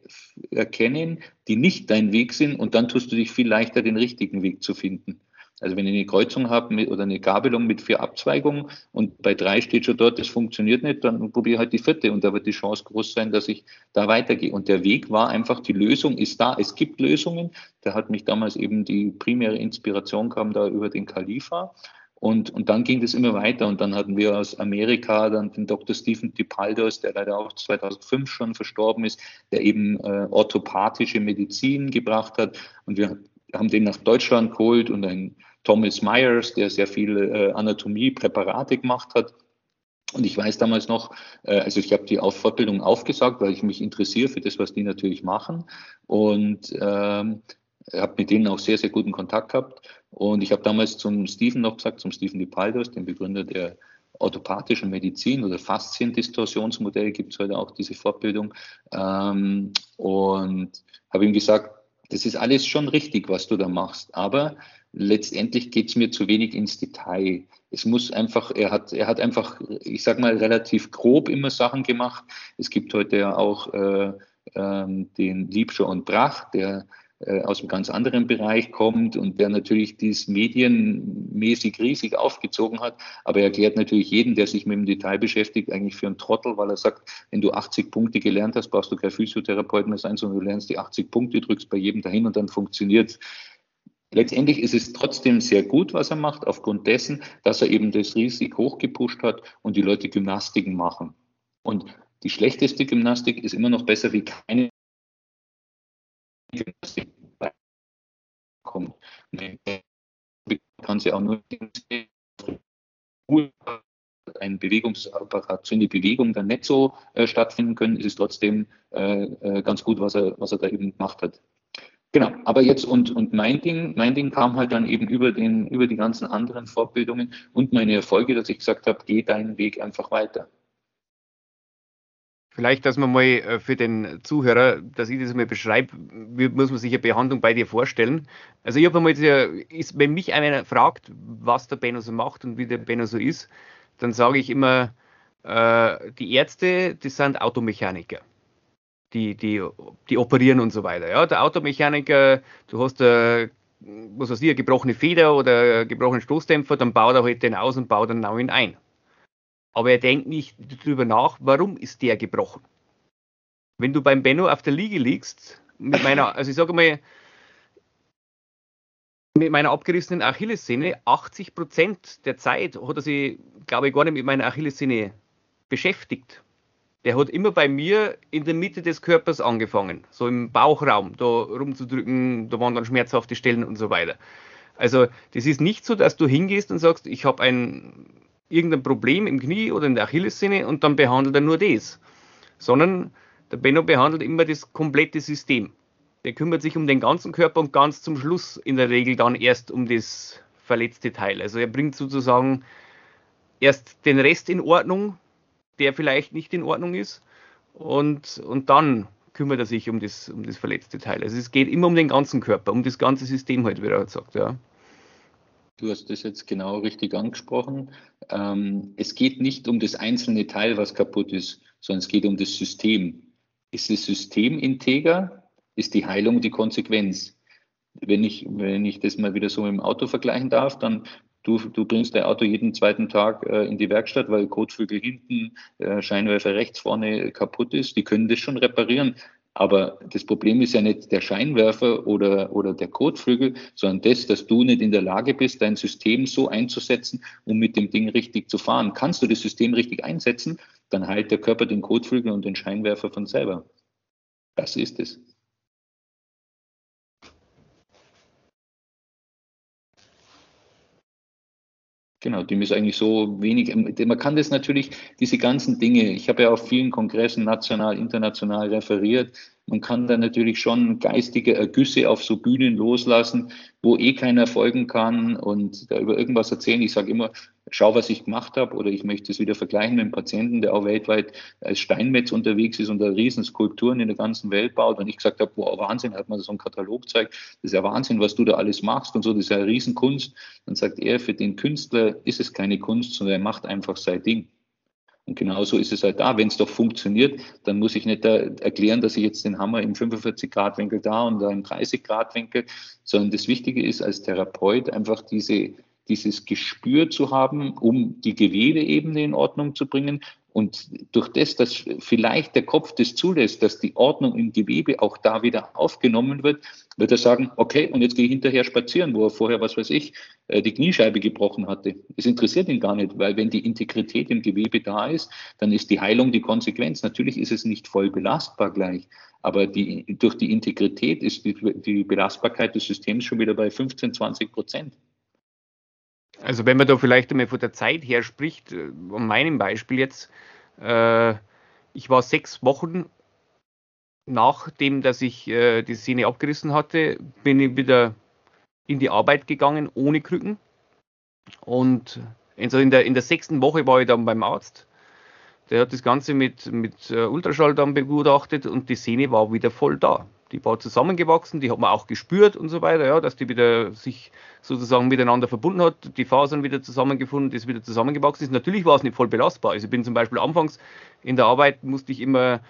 erkennen, die nicht dein Weg sind und dann tust du dich viel leichter, den richtigen Weg zu finden. Also wenn ich eine Kreuzung habe oder eine Gabelung mit vier Abzweigungen und bei drei steht schon dort, das funktioniert nicht, dann probiere halt die vierte und da wird die Chance groß sein, dass ich da weitergehe. Und der Weg war einfach, die Lösung ist da. Es gibt Lösungen. Da hat mich damals eben die primäre Inspiration kam da über den Khalifa. Und, und dann ging das immer weiter. Und dann hatten wir aus Amerika dann den Dr. Stephen DiPaldos, der leider auch 2005 schon verstorben ist, der eben äh, orthopathische Medizin gebracht hat. Und wir haben den nach Deutschland geholt und ein Thomas Myers, der sehr viele äh, Anatomie-Präparate gemacht hat. Und ich weiß damals noch, äh, also ich habe die Auf Fortbildung aufgesagt, weil ich mich interessiere für das, was die natürlich machen. Und ähm, habe mit denen auch sehr, sehr guten Kontakt gehabt. Und ich habe damals zum Stephen noch gesagt, zum Stephen DiPaldos, dem Begründer der orthopathischen Medizin oder Fasziendistorsionsmodell gibt es heute auch diese Fortbildung. Ähm, und habe ihm gesagt, das ist alles schon richtig, was du da machst, aber letztendlich geht es mir zu wenig ins Detail. Es muss einfach, er hat, er hat einfach, ich sag mal, relativ grob immer Sachen gemacht. Es gibt heute ja auch äh, äh, den Liebscher und Brach, der äh, aus einem ganz anderen Bereich kommt und der natürlich dies medienmäßig riesig aufgezogen hat. Aber er erklärt natürlich jeden, der sich mit dem Detail beschäftigt, eigentlich für einen Trottel, weil er sagt, wenn du 80 Punkte gelernt hast, brauchst du kein Physiotherapeut mehr sein, sondern du lernst die 80 Punkte, drückst bei jedem dahin und dann funktioniert Letztendlich ist es trotzdem sehr gut, was er macht, aufgrund dessen, dass er eben das riesig hochgepusht hat und die Leute Gymnastiken machen. Und die schlechteste Gymnastik ist immer noch besser wie keine Gymnastik kommt. Kann sie auch nur ein Bewegungsapparat, in die Bewegung dann nicht so äh, stattfinden können, ist es trotzdem äh, äh, ganz gut, was er, was er da eben gemacht hat. Genau, aber jetzt und, und mein Ding, mein Ding kam halt dann eben über den, über die ganzen anderen Fortbildungen und meine Erfolge, dass ich gesagt habe, geh deinen Weg einfach weiter. Vielleicht, dass man mal äh, für den Zuhörer, dass ich das mal beschreibe, wie muss man sich eine Behandlung bei dir vorstellen. Also ich habe einmal, ist, wenn mich einer fragt, was der Benno so macht und wie der Benno so ist, dann sage ich immer, äh, die Ärzte, das sind Automechaniker. Die, die, die operieren und so weiter. Ja, der Automechaniker, du hast äh, was weiß ich, eine gebrochene Feder oder einen gebrochenen Stoßdämpfer, dann baut er halt den aus und baut einen neuen ein aber er denkt nicht darüber nach, warum ist der gebrochen. Wenn du beim Benno auf der Liege liegst, mit meiner, also ich sage mal, mit meiner abgerissenen Achillessehne, 80 Prozent der Zeit hat er sich, glaube ich, gar nicht mit meiner Achillessehne beschäftigt. Der hat immer bei mir in der Mitte des Körpers angefangen, so im Bauchraum, da rumzudrücken, da waren dann schmerzhafte Stellen und so weiter. Also das ist nicht so, dass du hingehst und sagst, ich habe ein irgendein Problem im Knie oder in der Achillessehne und dann behandelt er nur das. Sondern der Benno behandelt immer das komplette System. Der kümmert sich um den ganzen Körper und ganz zum Schluss in der Regel dann erst um das verletzte Teil. Also er bringt sozusagen erst den Rest in Ordnung, der vielleicht nicht in Ordnung ist, und, und dann kümmert er sich um das, um das verletzte Teil. Also es geht immer um den ganzen Körper, um das ganze System halt, wie er halt sagt, ja. Du hast das jetzt genau richtig angesprochen. Ähm, es geht nicht um das einzelne Teil, was kaputt ist, sondern es geht um das System. Ist das System integer, ist die Heilung die Konsequenz. wenn ich, wenn ich das mal wieder so im Auto vergleichen darf, dann Du, du bringst dein Auto jeden zweiten Tag äh, in die Werkstatt, weil Kotflügel hinten, äh, Scheinwerfer rechts vorne kaputt ist. Die können das schon reparieren. Aber das Problem ist ja nicht der Scheinwerfer oder, oder der Kotflügel, sondern das, dass du nicht in der Lage bist, dein System so einzusetzen, um mit dem Ding richtig zu fahren. Kannst du das System richtig einsetzen, dann heilt der Körper den Kotflügel und den Scheinwerfer von selber. Das ist es. Genau, dem ist eigentlich so wenig. Man kann das natürlich, diese ganzen Dinge, ich habe ja auf vielen Kongressen national, international referiert, man kann da natürlich schon geistige Ergüsse auf so Bühnen loslassen, wo eh keiner folgen kann und da über irgendwas erzählen. Ich sage immer, schau, was ich gemacht habe oder ich möchte es wieder vergleichen mit einem Patienten, der auch weltweit als Steinmetz unterwegs ist und da riesen Skulpturen in der ganzen Welt baut. Und ich gesagt habe, wow, Wahnsinn, hat man so einen Katalog gezeigt, das ist ja Wahnsinn, was du da alles machst und so, das ist ja Riesenkunst. Dann sagt er, für den Künstler ist es keine Kunst, sondern er macht einfach sein Ding. Und genauso ist es halt da. Wenn es doch funktioniert, dann muss ich nicht erklären, dass ich jetzt den Hammer im 45-Grad-Winkel da und da im 30-Grad-Winkel, sondern das Wichtige ist als Therapeut einfach diese, dieses Gespür zu haben, um die Gewebeebene in Ordnung zu bringen und durch das, dass vielleicht der Kopf das zulässt, dass die Ordnung im Gewebe auch da wieder aufgenommen wird, wird er sagen, okay, und jetzt gehe ich hinterher spazieren, wo er vorher, was weiß ich, äh, die Kniescheibe gebrochen hatte. Es interessiert ihn gar nicht, weil wenn die Integrität im Gewebe da ist, dann ist die Heilung die Konsequenz. Natürlich ist es nicht voll belastbar gleich, aber die, durch die Integrität ist die, die Belastbarkeit des Systems schon wieder bei 15, 20 Prozent. Also wenn man da vielleicht einmal von der Zeit her spricht, äh, an meinem Beispiel jetzt, äh, ich war sechs Wochen nachdem, dass ich äh, die Szene abgerissen hatte, bin ich wieder in die Arbeit gegangen ohne Krücken. Und also in, der, in der sechsten Woche war ich dann beim Arzt. Der hat das Ganze mit, mit äh, Ultraschall dann begutachtet und die Sehne war wieder voll da die war zusammengewachsen, die hat man auch gespürt und so weiter, ja, dass die wieder sich sozusagen miteinander verbunden hat, die Fasern wieder zusammengefunden, das wieder zusammengewachsen ist. Natürlich war es nicht voll belastbar. Also ich bin zum Beispiel anfangs in der Arbeit musste ich immer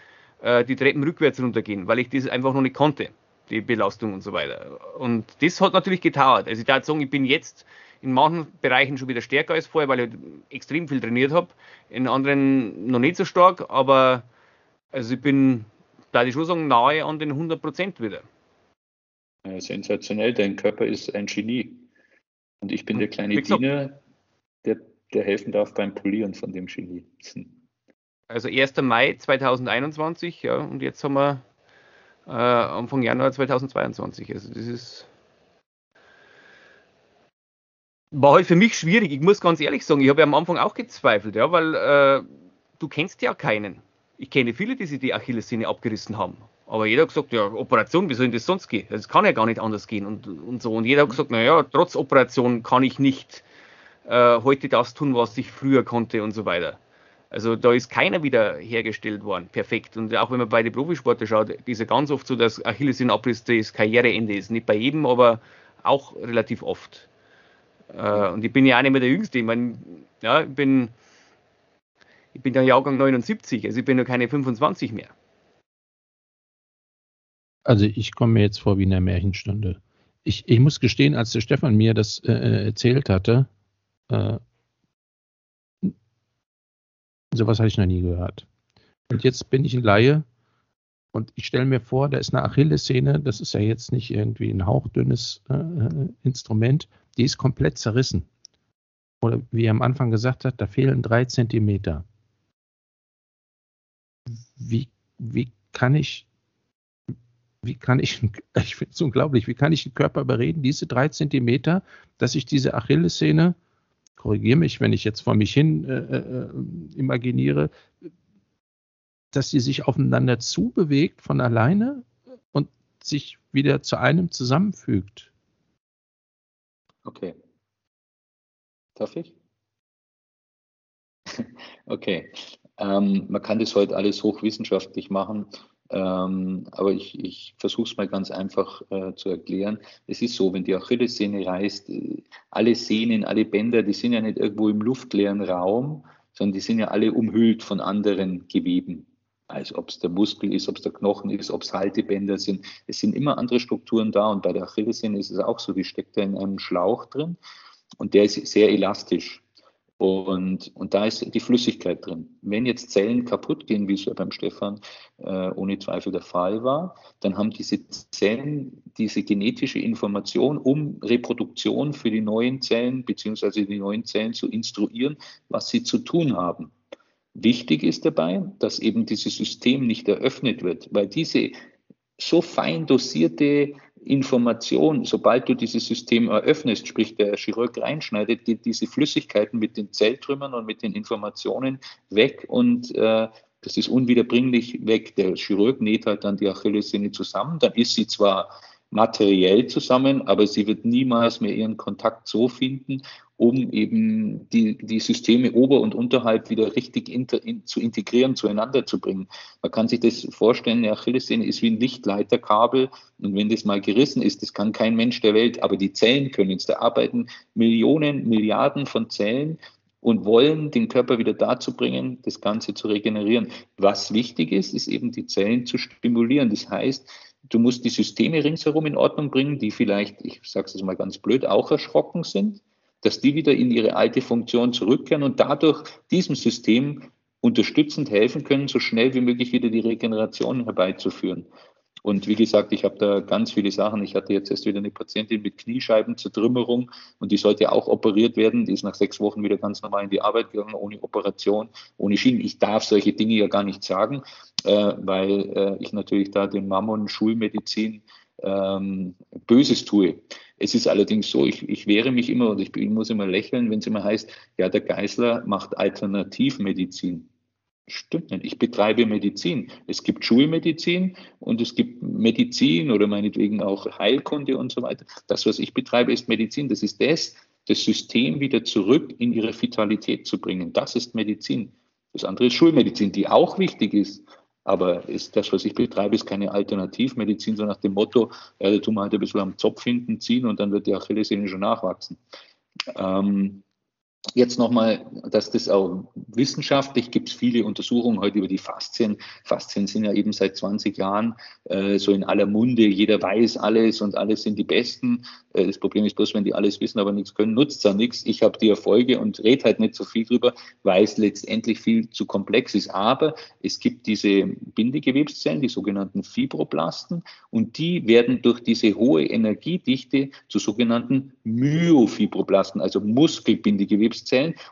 äh, die Treppen rückwärts runtergehen, weil ich das einfach noch nicht konnte, die Belastung und so weiter. Und das hat natürlich getauert. Also ich darf sagen, ich bin jetzt in manchen Bereichen schon wieder stärker als vorher, weil ich extrem viel trainiert habe, in anderen noch nicht so stark, aber also ich bin da ich schon sagen, nahe an den 100 Prozent wieder. Ja, sensationell, dein Körper ist ein Genie. Und ich bin der kleine Diener, der, der helfen darf beim Polieren von dem Genie. Also 1. Mai 2021, ja, und jetzt haben wir äh, Anfang Januar 2022. Also das ist war halt für mich schwierig. Ich muss ganz ehrlich sagen, ich habe ja am Anfang auch gezweifelt, ja, weil äh, du kennst ja keinen ich kenne viele, die sich die Achillessehne abgerissen haben. Aber jeder hat gesagt, ja, Operation, wie soll denn das sonst gehen? Es kann ja gar nicht anders gehen und, und so. Und jeder hat gesagt, naja, trotz Operation kann ich nicht äh, heute das tun, was ich früher konnte und so weiter. Also da ist keiner wieder hergestellt worden, perfekt. Und auch wenn man bei den Profisportler schaut, ist ja ganz oft so, dass Achillessehnenabriss das Karriereende ist. Nicht bei jedem, aber auch relativ oft. Äh, und ich bin ja auch nicht mehr der Jüngste. Ich meine, ja, ich bin ich bin der Jahrgang 79, also ich bin nur keine 25 mehr. Also ich komme mir jetzt vor wie in der Märchenstunde. Ich, ich muss gestehen, als der Stefan mir das äh, äh erzählt hatte, äh, sowas habe ich noch nie gehört. Und jetzt bin ich ein Laie und ich stelle mir vor, da ist eine Achillessehne, das ist ja jetzt nicht irgendwie ein hauchdünnes äh, äh Instrument, die ist komplett zerrissen. Oder wie er am Anfang gesagt hat, da fehlen drei Zentimeter wie, wie kann ich, wie kann ich, <laughs> ich finde es unglaublich, wie kann ich den Körper überreden, diese drei Zentimeter, dass ich diese Achillessehne, korrigiere mich, wenn ich jetzt vor mich hin äh, äh, imaginiere, dass sie sich aufeinander zubewegt von alleine und sich wieder zu einem zusammenfügt. Okay. Darf ich? <laughs> okay. Ähm, man kann das heute alles hochwissenschaftlich machen, ähm, aber ich, ich versuche es mal ganz einfach äh, zu erklären. Es ist so, wenn die Achillessehne reißt, äh, alle Sehnen, alle Bänder, die sind ja nicht irgendwo im luftleeren Raum, sondern die sind ja alle umhüllt von anderen Geweben. Also ob es der Muskel ist, ob es der Knochen ist, ob es Haltebänder sind. Es sind immer andere Strukturen da und bei der Achillessehne ist es auch so, die steckt da in einem Schlauch drin und der ist sehr elastisch. Und, und da ist die Flüssigkeit drin. Wenn jetzt Zellen kaputt gehen, wie es ja beim Stefan äh, ohne Zweifel der Fall war, dann haben diese Zellen diese genetische Information, um Reproduktion für die neuen Zellen beziehungsweise die neuen Zellen zu instruieren, was sie zu tun haben. Wichtig ist dabei, dass eben dieses System nicht eröffnet wird, weil diese so fein dosierte Information, sobald du dieses System eröffnest, sprich der Chirurg reinschneidet, die, diese Flüssigkeiten mit den Zelltrümmern und mit den Informationen weg und äh, das ist unwiederbringlich weg. Der Chirurg näht halt dann die Achillessehne zusammen, dann ist sie zwar materiell zusammen, aber sie wird niemals mehr ihren Kontakt so finden, um eben die, die Systeme ober- und unterhalb wieder richtig inter, in, zu integrieren, zueinander zu bringen. Man kann sich das vorstellen, eine Achillessehne ist wie ein Lichtleiterkabel und wenn das mal gerissen ist, das kann kein Mensch der Welt, aber die Zellen können es. Da arbeiten Millionen, Milliarden von Zellen und wollen den Körper wieder dazu bringen, das Ganze zu regenerieren. Was wichtig ist, ist eben die Zellen zu stimulieren. Das heißt, Du musst die Systeme ringsherum in Ordnung bringen, die vielleicht, ich sage es mal ganz blöd, auch erschrocken sind, dass die wieder in ihre alte Funktion zurückkehren und dadurch diesem System unterstützend helfen können, so schnell wie möglich wieder die Regeneration herbeizuführen. Und wie gesagt, ich habe da ganz viele Sachen. Ich hatte jetzt erst wieder eine Patientin mit Kniescheibenzertrümmerung und die sollte auch operiert werden. Die ist nach sechs Wochen wieder ganz normal in die Arbeit gegangen, ohne Operation, ohne Schienen. Ich darf solche Dinge ja gar nicht sagen, äh, weil äh, ich natürlich da den Mammon Schulmedizin ähm, Böses tue. Es ist allerdings so, ich, ich wehre mich immer und ich, ich muss immer lächeln, wenn es immer heißt, ja, der Geißler macht Alternativmedizin. Stimmt nicht. Ich betreibe Medizin. Es gibt Schulmedizin und es gibt Medizin oder meinetwegen auch Heilkunde und so weiter. Das, was ich betreibe, ist Medizin. Das ist das, das System wieder zurück in ihre Vitalität zu bringen. Das ist Medizin. Das andere ist Schulmedizin, die auch wichtig ist. Aber ist das, was ich betreibe, ist keine Alternativmedizin, so nach dem Motto, ja, da tun wir halt ein bisschen am Zopf hinten ziehen und dann wird die Achillessehne schon nachwachsen. Ähm, Jetzt nochmal, dass das auch wissenschaftlich gibt es viele Untersuchungen heute über die Faszien. Faszien sind ja eben seit 20 Jahren äh, so in aller Munde. Jeder weiß alles und alles sind die Besten. Äh, das Problem ist bloß, wenn die alles wissen, aber nichts können, nutzt es ja nichts. Ich habe die Erfolge und rede halt nicht so viel drüber, weil es letztendlich viel zu komplex ist. Aber es gibt diese Bindegewebszellen, die sogenannten Fibroblasten, und die werden durch diese hohe Energiedichte zu sogenannten Myofibroblasten, also Muskelbindegewebszellen.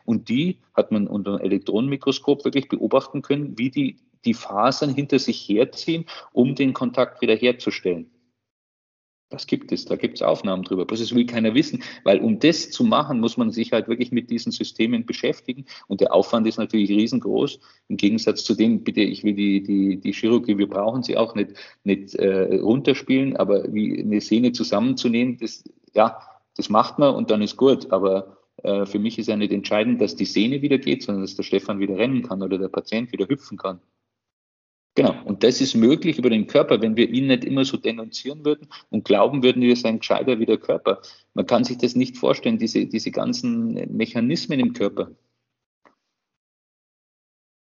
Und die hat man unter einem Elektronenmikroskop wirklich beobachten können, wie die die Fasern hinter sich herziehen, um den Kontakt wiederherzustellen. Das gibt es, da gibt es Aufnahmen drüber. Das will keiner wissen, weil um das zu machen, muss man sich halt wirklich mit diesen Systemen beschäftigen und der Aufwand ist natürlich riesengroß. Im Gegensatz zu dem, bitte, ich will die, die, die Chirurgie, wir brauchen sie auch nicht, nicht äh, runterspielen, aber wie eine Sehne zusammenzunehmen, das, ja, das macht man und dann ist gut. Aber äh, für mich ist ja nicht entscheidend, dass die Sehne wieder geht, sondern dass der Stefan wieder rennen kann oder der Patient wieder hüpfen kann. Genau. Und das ist möglich über den Körper, wenn wir ihn nicht immer so denunzieren würden und glauben würden, wir seien gescheiter wie der Körper. Man kann sich das nicht vorstellen, diese, diese ganzen Mechanismen im Körper.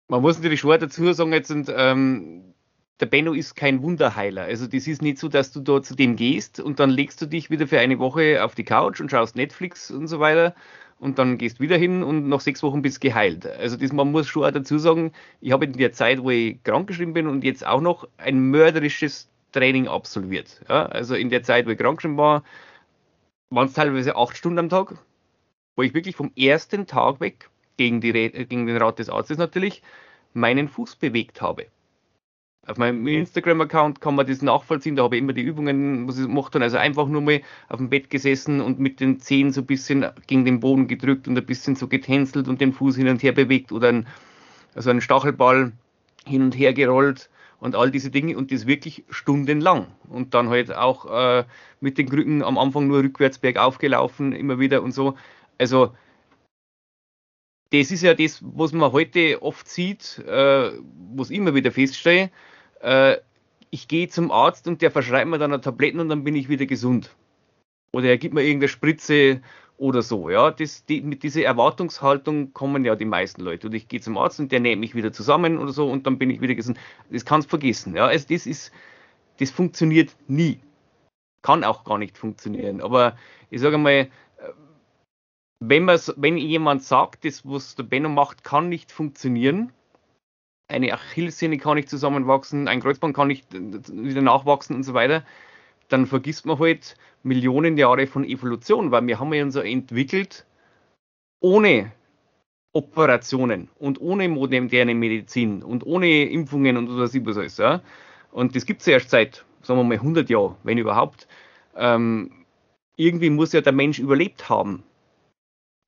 Man muss natürlich schon dazu sagen, jetzt sind, ähm, der Benno ist kein Wunderheiler. Also das ist nicht so, dass du dort zu dem gehst und dann legst du dich wieder für eine Woche auf die Couch und schaust Netflix und so weiter und dann gehst wieder hin und nach sechs Wochen bist geheilt. Also das, man muss schon auch dazu sagen, ich habe in der Zeit, wo ich krankgeschrieben bin und jetzt auch noch ein mörderisches Training absolviert. Ja, also in der Zeit, wo ich krankgeschrieben war, waren es teilweise acht Stunden am Tag, wo ich wirklich vom ersten Tag weg, gegen, die, gegen den Rat des Arztes natürlich, meinen Fuß bewegt habe. Auf meinem Instagram-Account kann man das nachvollziehen, da habe ich immer die Übungen, was ich gemacht habe. Also einfach nur mal auf dem Bett gesessen und mit den Zehen so ein bisschen gegen den Boden gedrückt und ein bisschen so getänzelt und den Fuß hin und her bewegt oder ein, also einen Stachelball hin und her gerollt und all diese Dinge und das wirklich stundenlang. Und dann halt auch äh, mit den Krücken am Anfang nur rückwärts bergauf gelaufen, immer wieder und so. Also das ist ja das, was man heute oft sieht, äh, was ich immer wieder feststelle. Äh, ich gehe zum Arzt und der verschreibt mir dann eine Tabletten und dann bin ich wieder gesund. Oder er gibt mir irgendeine Spritze oder so. Ja, das, die, mit dieser Erwartungshaltung kommen ja die meisten Leute. Und ich gehe zum Arzt und der nimmt mich wieder zusammen oder so und dann bin ich wieder gesund. Das kannst du vergessen. Ja, also das ist, das funktioniert nie. Kann auch gar nicht funktionieren. Aber ich sage mal, wenn, wenn jemand sagt, das, was der Benno macht, kann nicht funktionieren, eine Achillessehne kann nicht zusammenwachsen, ein Kreuzband kann nicht wieder nachwachsen und so weiter, dann vergisst man halt Millionen Jahre von Evolution, weil wir haben uns ja entwickelt ohne Operationen und ohne moderne Medizin und ohne Impfungen und was ich was alles. Ja. Und das gibt es ja erst seit, sagen wir mal, 100 Jahren, wenn überhaupt. Ähm, irgendwie muss ja der Mensch überlebt haben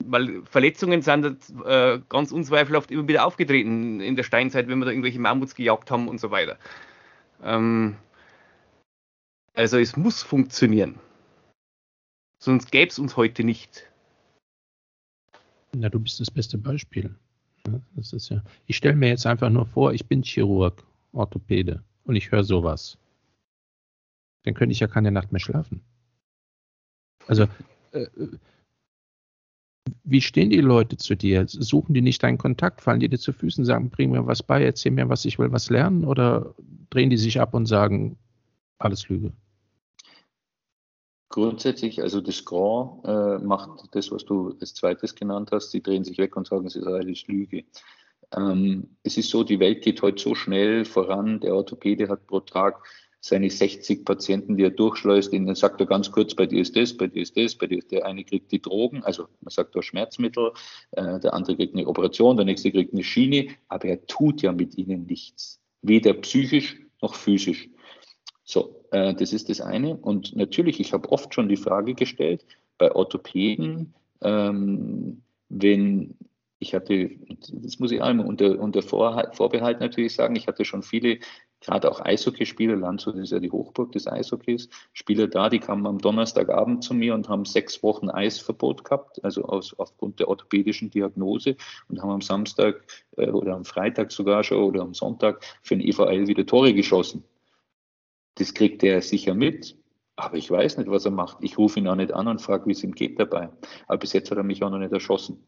weil Verletzungen sind äh, ganz unzweifelhaft immer wieder aufgetreten in der Steinzeit, wenn wir da irgendwelche Mammuts gejagt haben und so weiter. Ähm, also es muss funktionieren. Sonst gäbe es uns heute nicht. Na, du bist das beste Beispiel. das ist ja. Ich stelle mir jetzt einfach nur vor, ich bin Chirurg, Orthopäde und ich höre sowas. Dann könnte ich ja keine Nacht mehr schlafen. Also äh, wie stehen die Leute zu dir? Suchen die nicht deinen Kontakt? Fallen die dir zu Füßen, sagen, bring mir was bei, erzähl mir was, ich will was lernen? Oder drehen die sich ab und sagen, alles Lüge? Grundsätzlich, also das Grand äh, macht das, was du als zweites genannt hast, sie drehen sich weg und sagen, es ist alles Lüge. Ähm, es ist so, die Welt geht heute so schnell voran, der Orthopäde hat pro Tag seine 60 Patienten, die er durchschleust, ihnen sagt er ganz kurz, bei dir ist das, bei dir ist das, bei dir ist der eine kriegt die Drogen, also man sagt da Schmerzmittel, äh, der andere kriegt eine Operation, der nächste kriegt eine Schiene, aber er tut ja mit ihnen nichts, weder psychisch noch physisch. So, äh, das ist das eine. Und natürlich, ich habe oft schon die Frage gestellt, bei Orthopäden, ähm, wenn ich hatte, das muss ich einmal unter, unter Vorbehalt natürlich sagen, ich hatte schon viele gerade auch Eishockeyspieler, Landshut ist ja die Hochburg des Eishockeys, Spieler da, die kamen am Donnerstagabend zu mir und haben sechs Wochen Eisverbot gehabt, also aus, aufgrund der orthopädischen Diagnose und haben am Samstag äh, oder am Freitag sogar schon oder am Sonntag für den EVL wieder Tore geschossen. Das kriegt er sicher mit, aber ich weiß nicht, was er macht. Ich rufe ihn auch nicht an und frage, wie es ihm geht dabei. Aber bis jetzt hat er mich auch noch nicht erschossen.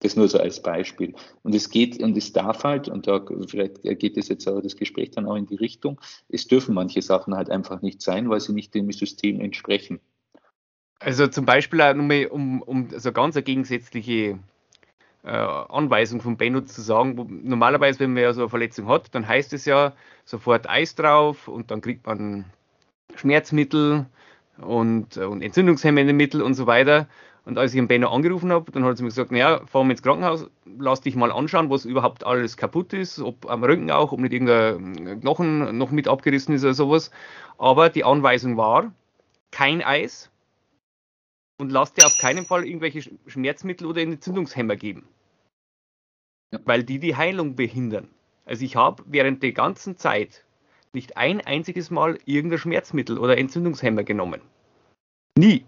Das nur so als Beispiel. Und es geht und es darf halt, und da vielleicht geht es jetzt aber das Gespräch dann auch in die Richtung, es dürfen manche Sachen halt einfach nicht sein, weil sie nicht dem System entsprechen. Also zum Beispiel auch nochmal, um, um so ganz eine gegensätzliche äh, Anweisung von Benno zu sagen, wo, normalerweise, wenn man ja so eine Verletzung hat, dann heißt es ja sofort Eis drauf und dann kriegt man Schmerzmittel und, und entzündungshemmende Mittel und so weiter. Und als ich den Benno angerufen habe, dann hat sie mir gesagt, naja, fahr mal ins Krankenhaus, lass dich mal anschauen, was überhaupt alles kaputt ist, ob am Rücken auch, ob nicht irgendein Knochen noch mit abgerissen ist oder sowas. Aber die Anweisung war, kein Eis und lass dir auf keinen Fall irgendwelche Schmerzmittel oder Entzündungshemmer geben. Ja. Weil die die Heilung behindern. Also ich habe während der ganzen Zeit nicht ein einziges Mal irgendein Schmerzmittel oder Entzündungshemmer genommen. Nie.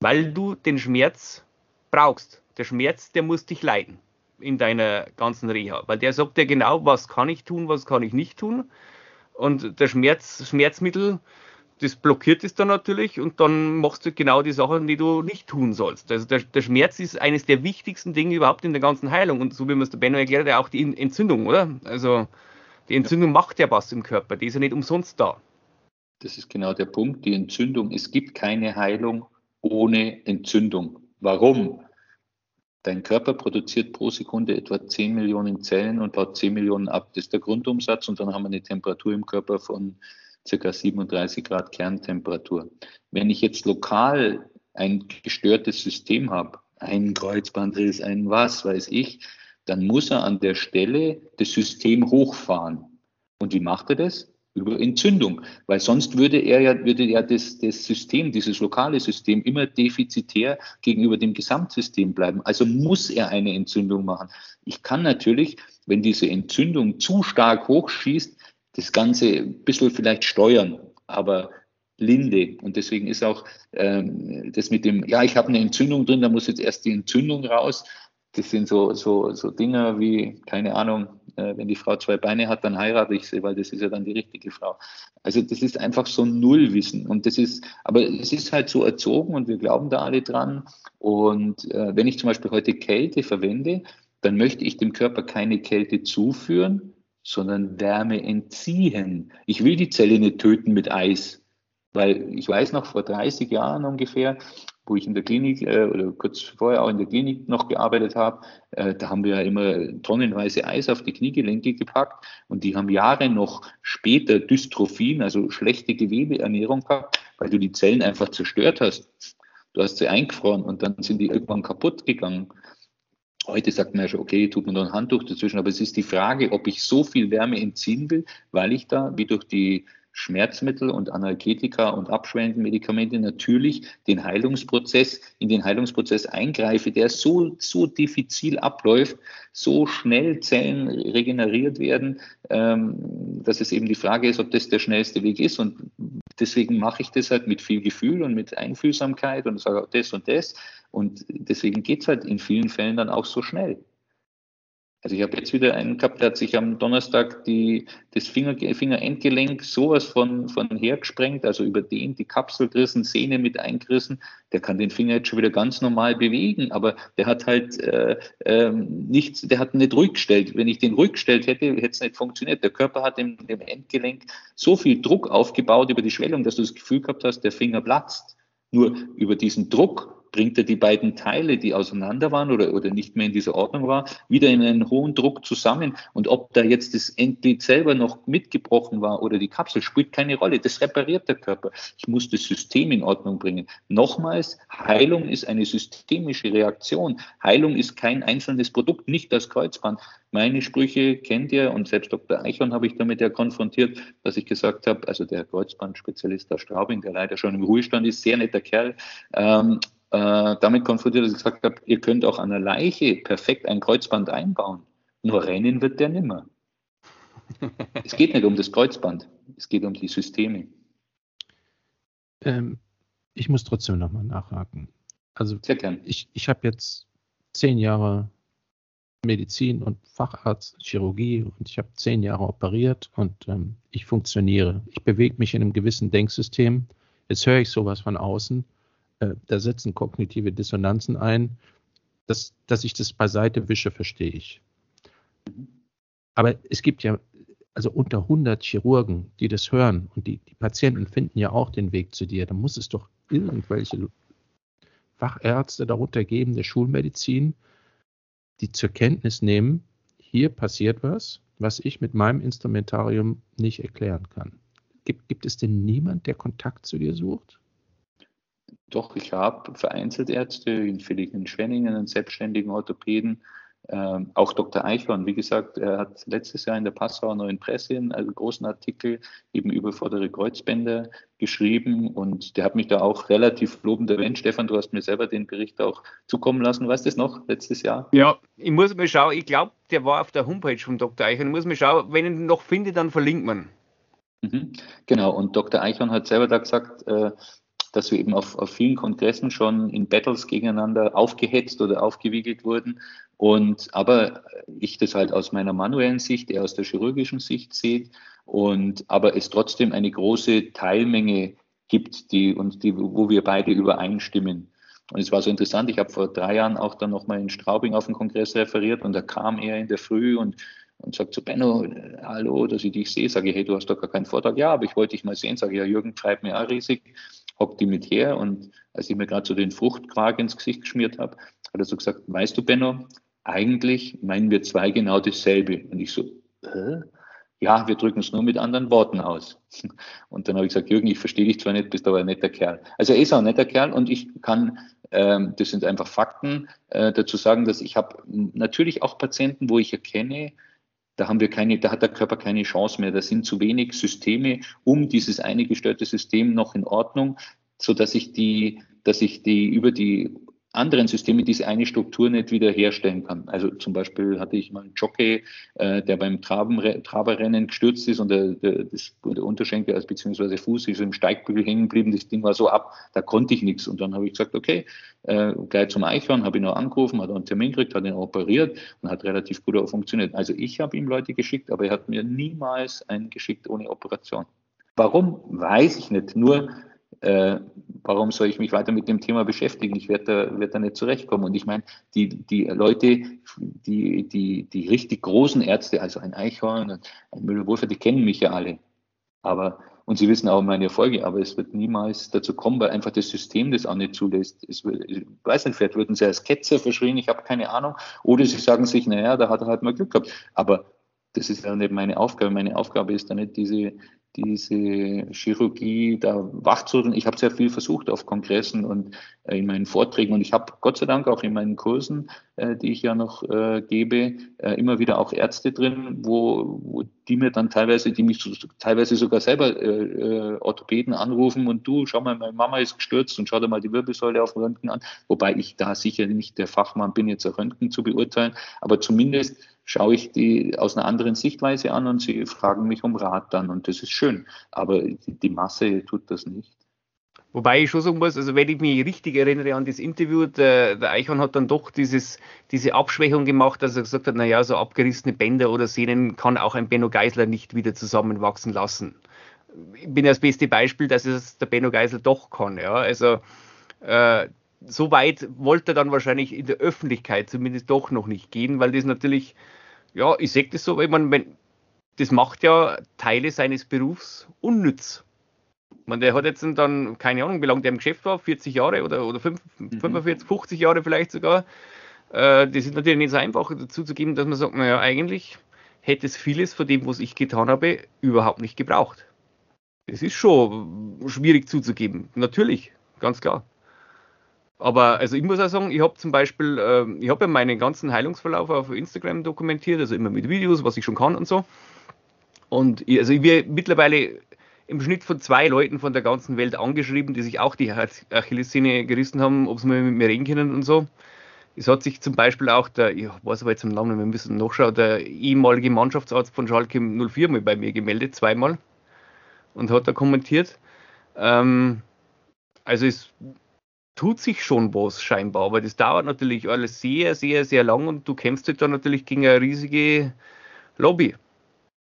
Weil du den Schmerz brauchst. Der Schmerz, der muss dich leiden in deiner ganzen Reha. Weil der sagt dir genau, was kann ich tun, was kann ich nicht tun. Und der Schmerz, Schmerzmittel, das blockiert es dann natürlich und dann machst du genau die Sachen, die du nicht tun sollst. Also der, der Schmerz ist eines der wichtigsten Dinge überhaupt in der ganzen Heilung. Und so wie man es der Benno erklärt, auch die Entzündung, oder? Also die Entzündung ja. macht ja was im Körper, die ist ja nicht umsonst da. Das ist genau der Punkt, die Entzündung. Es gibt keine Heilung ohne Entzündung. Warum? Dein Körper produziert pro Sekunde etwa 10 Millionen Zellen und baut 10 Millionen ab. Das ist der Grundumsatz und dann haben wir eine Temperatur im Körper von ca. 37 Grad Kerntemperatur. Wenn ich jetzt lokal ein gestörtes System habe, ein Kreuzbandriss, ein was weiß ich, dann muss er an der Stelle das System hochfahren. Und wie macht er das? Über Entzündung, weil sonst würde er ja, würde ja das, das System, dieses lokale System immer defizitär gegenüber dem Gesamtsystem bleiben. Also muss er eine Entzündung machen. Ich kann natürlich, wenn diese Entzündung zu stark hochschießt, das Ganze ein bisschen vielleicht steuern, aber linde. Und deswegen ist auch ähm, das mit dem, ja, ich habe eine Entzündung drin, da muss jetzt erst die Entzündung raus. Das sind so, so, so Dinge wie, keine Ahnung, äh, wenn die Frau zwei Beine hat, dann heirate ich sie, weil das ist ja dann die richtige Frau. Also das ist einfach so ein Nullwissen. Und das ist, aber es ist halt so erzogen und wir glauben da alle dran. Und äh, wenn ich zum Beispiel heute Kälte verwende, dann möchte ich dem Körper keine Kälte zuführen, sondern Wärme entziehen. Ich will die Zelle nicht töten mit Eis, weil ich weiß noch vor 30 Jahren ungefähr, wo ich in der Klinik äh, oder kurz vorher auch in der Klinik noch gearbeitet habe, äh, da haben wir ja immer tonnenweise Eis auf die Kniegelenke gepackt und die haben Jahre noch später Dystrophien, also schlechte Gewebeernährung gehabt, weil du die Zellen einfach zerstört hast. Du hast sie eingefroren und dann sind die irgendwann kaputt gegangen. Heute sagt man ja schon, okay, tut man noch ein Handtuch dazwischen, aber es ist die Frage, ob ich so viel Wärme entziehen will, weil ich da, wie durch die Schmerzmittel und Analgetika und abschwellende Medikamente natürlich den Heilungsprozess, in den Heilungsprozess eingreife, der so, so diffizil abläuft, so schnell Zellen regeneriert werden, ähm, dass es eben die Frage ist, ob das der schnellste Weg ist. Und deswegen mache ich das halt mit viel Gefühl und mit Einfühlsamkeit und sage das und das. Und deswegen geht es halt in vielen Fällen dann auch so schnell. Also ich habe jetzt wieder einen gehabt, der hat sich am Donnerstag die, das Finger, Fingerendgelenk sowas von, von hergesprengt, also über den die Kapsel gerissen, Sehne mit eingerissen. Der kann den Finger jetzt schon wieder ganz normal bewegen, aber der hat halt äh, äh, nichts, der hat nicht ruhig gestellt. Wenn ich den ruhig gestellt hätte, hätte es nicht funktioniert. Der Körper hat im, im Endgelenk so viel Druck aufgebaut über die Schwellung, dass du das Gefühl gehabt hast, der Finger platzt. Nur über diesen Druck bringt er die beiden Teile, die auseinander waren oder, oder nicht mehr in dieser Ordnung war, wieder in einen hohen Druck zusammen. Und ob da jetzt das Endglied selber noch mitgebrochen war oder die Kapsel, spielt keine Rolle. Das repariert der Körper. Ich muss das System in Ordnung bringen. Nochmals, Heilung ist eine systemische Reaktion. Heilung ist kein einzelnes Produkt, nicht das Kreuzband. Meine Sprüche kennt ihr und selbst Dr. Eichhorn habe ich damit ja konfrontiert, dass ich gesagt habe, also der Kreuzbandspezialist der Straubing, der leider schon im Ruhestand ist, sehr netter Kerl, ähm, äh, damit konfrontiert, dass ich gesagt habe, ihr könnt auch an der Leiche perfekt ein Kreuzband einbauen. Nur rennen wird der nimmer. es geht nicht um das Kreuzband, es geht um die Systeme. Ähm, ich muss trotzdem nochmal nachhaken. Also Sehr gern. ich, ich habe jetzt zehn Jahre Medizin und Facharzt, Chirurgie und ich habe zehn Jahre operiert und ähm, ich funktioniere. Ich bewege mich in einem gewissen Denksystem. Jetzt höre ich sowas von außen äh, da setzen kognitive Dissonanzen ein. Dass, dass ich das beiseite wische, verstehe ich. Aber es gibt ja also unter 100 Chirurgen, die das hören und die, die Patienten finden ja auch den Weg zu dir. Da muss es doch irgendwelche Fachärzte darunter geben, der Schulmedizin, die zur Kenntnis nehmen, hier passiert was, was ich mit meinem Instrumentarium nicht erklären kann. Gibt, gibt es denn niemand, der Kontakt zu dir sucht? Doch, ich habe vereinzelt Ärzte, in in Schwenningen, einen selbstständigen Orthopäden, ähm, auch Dr. Eichhorn, wie gesagt, er hat letztes Jahr in der Passauer Neuen Presse einen also großen Artikel eben über vordere Kreuzbänder geschrieben und der hat mich da auch relativ lobend erwähnt. Stefan, du hast mir selber den Bericht auch zukommen lassen. Weißt du das noch, letztes Jahr? Ja, ich muss mal schauen. Ich glaube, der war auf der Homepage von Dr. Eichhorn. Ich muss mal schauen, wenn ich ihn noch finde, dann verlinkt man. Mhm, genau, und Dr. Eichhorn hat selber da gesagt, äh, dass wir eben auf, auf vielen Kongressen schon in Battles gegeneinander aufgehetzt oder aufgewiegelt wurden. Und aber ich das halt aus meiner manuellen Sicht, eher aus der chirurgischen Sicht sehe, und aber es trotzdem eine große Teilmenge gibt, die und die, wo wir beide übereinstimmen. Und es war so interessant, ich habe vor drei Jahren auch dann nochmal in Straubing auf dem Kongress referiert und da kam er in der Früh und, und sagt zu Benno, hallo, dass ich dich sehe, sage hey, du hast doch gar keinen Vortrag. Ja, aber ich wollte dich mal sehen, sage ja, Jürgen treibt mir auch riesig hockt die mit her und als ich mir gerade so den Fruchtquark ins Gesicht geschmiert habe, hat er so gesagt, weißt du, Benno, eigentlich meinen wir zwei genau dasselbe. Und ich so, äh? ja, wir drücken es nur mit anderen Worten aus. <laughs> Und dann habe ich gesagt, Jürgen, ich verstehe dich zwar nicht, bist aber ein netter Kerl. Also er ist auch ein netter Kerl und ich kann, ähm, das sind einfach Fakten, äh, dazu sagen, dass ich habe natürlich auch Patienten, wo ich erkenne, da haben wir keine, da hat der Körper keine Chance mehr. Da sind zu wenig Systeme um dieses eine gestörte System noch in Ordnung, so dass ich die, dass ich die über die anderen Systeme diese eine Struktur nicht wieder herstellen kann. Also zum Beispiel hatte ich mal einen Jockey, äh, der beim Traberrennen gestürzt ist und der, der, das, der Unterschenkel also beziehungsweise Fuß ist im Steigbügel hängen geblieben. Das Ding war so ab, da konnte ich nichts. Und dann habe ich gesagt, okay, äh, gleich zum Eichhorn, habe ihn noch angerufen, hat einen Termin gekriegt, hat ihn operiert und hat relativ gut auch funktioniert. Also ich habe ihm Leute geschickt, aber er hat mir niemals einen geschickt ohne Operation. Warum? Weiß ich nicht. Nur äh, warum soll ich mich weiter mit dem Thema beschäftigen? Ich werde da, werd da nicht zurechtkommen. Und ich meine, die, die Leute, die, die, die richtig großen Ärzte, also ein Eichhorn, ein Müller-Wurfer, die kennen mich ja alle. Aber, und sie wissen auch meine Erfolge, aber es wird niemals dazu kommen, weil einfach das System das auch nicht zulässt. Es ich weiß nicht, vielleicht würden sie als Ketzer verschrien, ich habe keine Ahnung. Oder sie sagen sich, naja, da hat er halt mal Glück gehabt. Aber das ist ja nicht meine Aufgabe. Meine Aufgabe ist da nicht diese, diese Chirurgie da wachzurütteln. Ich habe sehr viel versucht auf Kongressen und äh, in meinen Vorträgen und ich habe Gott sei Dank auch in meinen Kursen, äh, die ich ja noch äh, gebe, äh, immer wieder auch Ärzte drin, wo, wo die mir dann teilweise, die mich so, teilweise sogar selber äh, äh, Orthopäden anrufen und du, schau mal, meine Mama ist gestürzt und schau dir mal die Wirbelsäule auf dem Röntgen an, wobei ich da sicher nicht der Fachmann bin, jetzt ein Röntgen zu beurteilen, aber zumindest schaue ich die aus einer anderen Sichtweise an und sie fragen mich um Rat dann und das ist schön. Aber die Masse tut das nicht. Wobei ich schon sagen muss, also wenn ich mich richtig erinnere an das Interview, der, der Eichhorn hat dann doch dieses, diese Abschwächung gemacht, dass er gesagt hat, naja, so abgerissene Bänder oder Sehnen kann auch ein Benno Geisler nicht wieder zusammenwachsen lassen. Ich bin das beste Beispiel, dass es der Benno Geisler doch kann. Ja? Also äh, so weit wollte er dann wahrscheinlich in der Öffentlichkeit zumindest doch noch nicht gehen, weil das natürlich, ja, ich sehe das so, meine, wenn, das macht ja Teile seines Berufs unnütz. Man, der hat jetzt dann, keine Ahnung, wie lange der im Geschäft war, 40 Jahre oder, oder 5, mhm. 45, 50 Jahre vielleicht sogar. Äh, das ist natürlich nicht so einfach dazu zu geben, dass man sagt, naja, eigentlich hätte es vieles von dem, was ich getan habe, überhaupt nicht gebraucht. Das ist schon schwierig zuzugeben. Natürlich, ganz klar. Aber also ich muss auch sagen, ich habe zum Beispiel, äh, ich habe ja meinen ganzen Heilungsverlauf auf Instagram dokumentiert, also immer mit Videos, was ich schon kann und so. Und ich, also ich werde mittlerweile im Schnitt von zwei Leuten von der ganzen Welt angeschrieben, die sich auch die Achillessehne gerissen haben, ob sie mal mit mir reden können und so. Es hat sich zum Beispiel auch der, ich weiß aber jetzt im Namen, wir müssen nachschauen, der ehemalige Mannschaftsarzt von Schalke 04 mal bei mir gemeldet, zweimal, und hat da kommentiert. Ähm, also es tut sich schon was scheinbar, aber das dauert natürlich alles sehr, sehr, sehr lang und du kämpfst halt dann natürlich gegen eine riesige Lobby.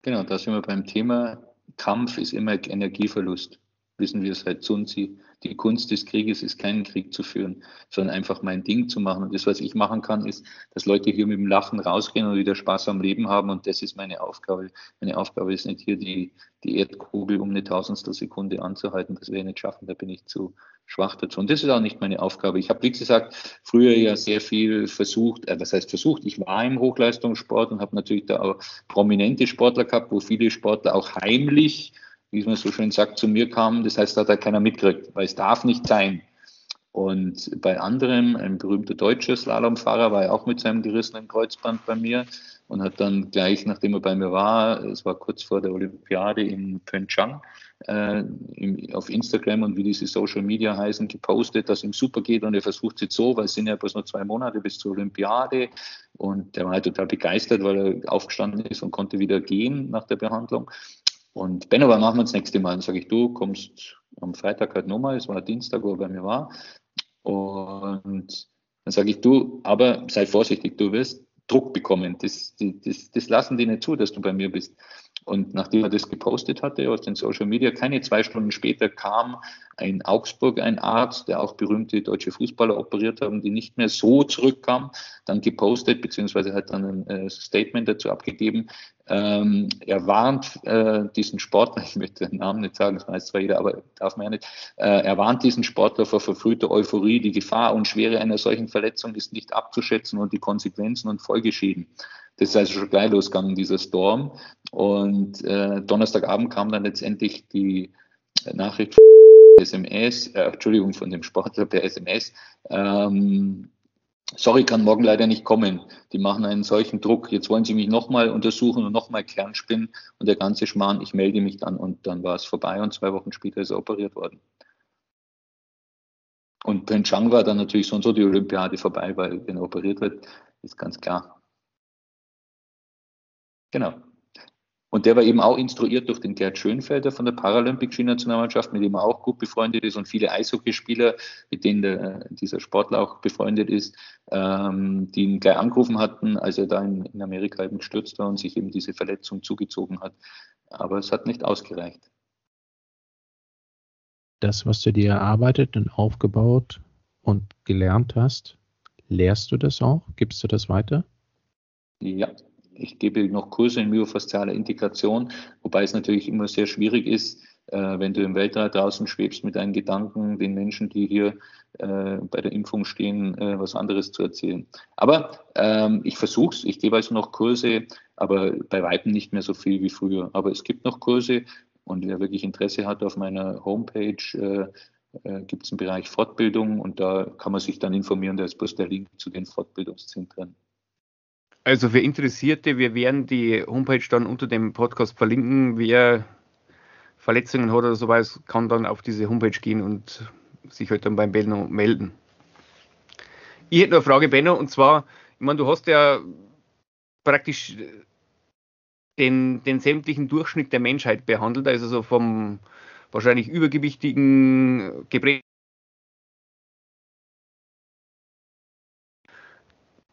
Genau, da sind wir beim Thema Kampf ist immer Energieverlust. Wissen wir seit Sun Tzu. Die Kunst des Krieges ist keinen Krieg zu führen, sondern einfach mein Ding zu machen. Und das, was ich machen kann, ist, dass Leute hier mit dem Lachen rausgehen und wieder Spaß am Leben haben. Und das ist meine Aufgabe. Meine Aufgabe ist nicht hier die, die Erdkugel um eine Tausendstel Sekunde anzuhalten. Das werde ich nicht schaffen. Da bin ich zu, schwach dazu. Und das ist auch nicht meine Aufgabe. Ich habe, wie gesagt, früher ja sehr viel versucht, äh, was heißt versucht, ich war im Hochleistungssport und habe natürlich da auch prominente Sportler gehabt, wo viele Sportler auch heimlich, wie man so schön sagt, zu mir kamen. Das heißt, da hat da keiner mitgekriegt, weil es darf nicht sein. Und bei anderem, ein berühmter deutscher Slalomfahrer war ja auch mit seinem gerissenen Kreuzband bei mir und hat dann gleich, nachdem er bei mir war, es war kurz vor der Olympiade in Pyeongchang, äh, auf Instagram und wie diese Social Media heißen, gepostet, dass ihm super geht und er versucht es jetzt so, weil es sind ja bloß noch zwei Monate bis zur Olympiade und der war halt total begeistert, weil er aufgestanden ist und konnte wieder gehen nach der Behandlung. Und Benno, wann machen wir das nächste Mal? Dann sage ich, du kommst am Freitag halt nochmal, es war Dienstag, wo er bei mir war. Und dann sage ich, du, aber sei vorsichtig, du wirst Druck bekommen. Das, das, das lassen die nicht zu, dass du bei mir bist. Und nachdem er das gepostet hatte aus den Social Media, keine zwei Stunden später kam in Augsburg ein Arzt, der auch berühmte deutsche Fußballer operiert haben, die nicht mehr so zurückkam, dann gepostet, beziehungsweise hat dann ein äh, Statement dazu abgegeben. Ähm, er warnt äh, diesen Sportler, <laughs> ich möchte den Namen nicht sagen, das weiß zwar jeder, aber darf man ja nicht, äh, er warnt diesen Sportler vor verfrühter Euphorie. Die Gefahr und Schwere einer solchen Verletzung ist nicht abzuschätzen und die Konsequenzen und Folgeschäden. Ist also schon gleich losgegangen, dieser Storm. Und äh, Donnerstagabend kam dann letztendlich die Nachricht von SMS, äh, Entschuldigung, von dem Sportler per SMS. Ähm, sorry, kann morgen leider nicht kommen. Die machen einen solchen Druck. Jetzt wollen sie mich nochmal untersuchen und nochmal Kernspinnen und der ganze Schmarrn. Ich melde mich dann und dann war es vorbei und zwei Wochen später ist er operiert worden. Und Pyeongchang war dann natürlich so und so die Olympiade vorbei, weil wenn er operiert wird, ist ganz klar. Genau. Und der war eben auch instruiert durch den Gerd Schönfelder von der Paralympic Skinationalmannschaft, mit dem er auch gut befreundet ist und viele Eishockeyspieler, mit denen der, dieser Sportler auch befreundet ist, ähm, die ihn gleich angerufen hatten, als er da in, in Amerika eben gestürzt war und sich eben diese Verletzung zugezogen hat. Aber es hat nicht ausgereicht. Das, was du dir erarbeitet und aufgebaut und gelernt hast, lehrst du das auch? Gibst du das weiter? Ja, ich gebe noch Kurse in myofaszialer Integration, wobei es natürlich immer sehr schwierig ist, äh, wenn du im Weltall draußen schwebst mit deinen Gedanken, den Menschen, die hier äh, bei der Impfung stehen, äh, was anderes zu erzählen. Aber ähm, ich versuche es, ich gebe also noch Kurse, aber bei weitem nicht mehr so viel wie früher. Aber es gibt noch Kurse und wer wirklich Interesse hat auf meiner Homepage, gibt es einen Bereich Fortbildung und da kann man sich dann informieren, da ist bloß der Link zu den Fortbildungszentren. Also für Interessierte, wir werden die Homepage dann unter dem Podcast verlinken. Wer Verletzungen hat oder sowas, kann dann auf diese Homepage gehen und sich halt dann beim Benno melden. Ich hätte noch eine Frage, Benno, und zwar, ich meine, du hast ja praktisch den, den sämtlichen Durchschnitt der Menschheit behandelt, also so vom wahrscheinlich übergewichtigen, geprägten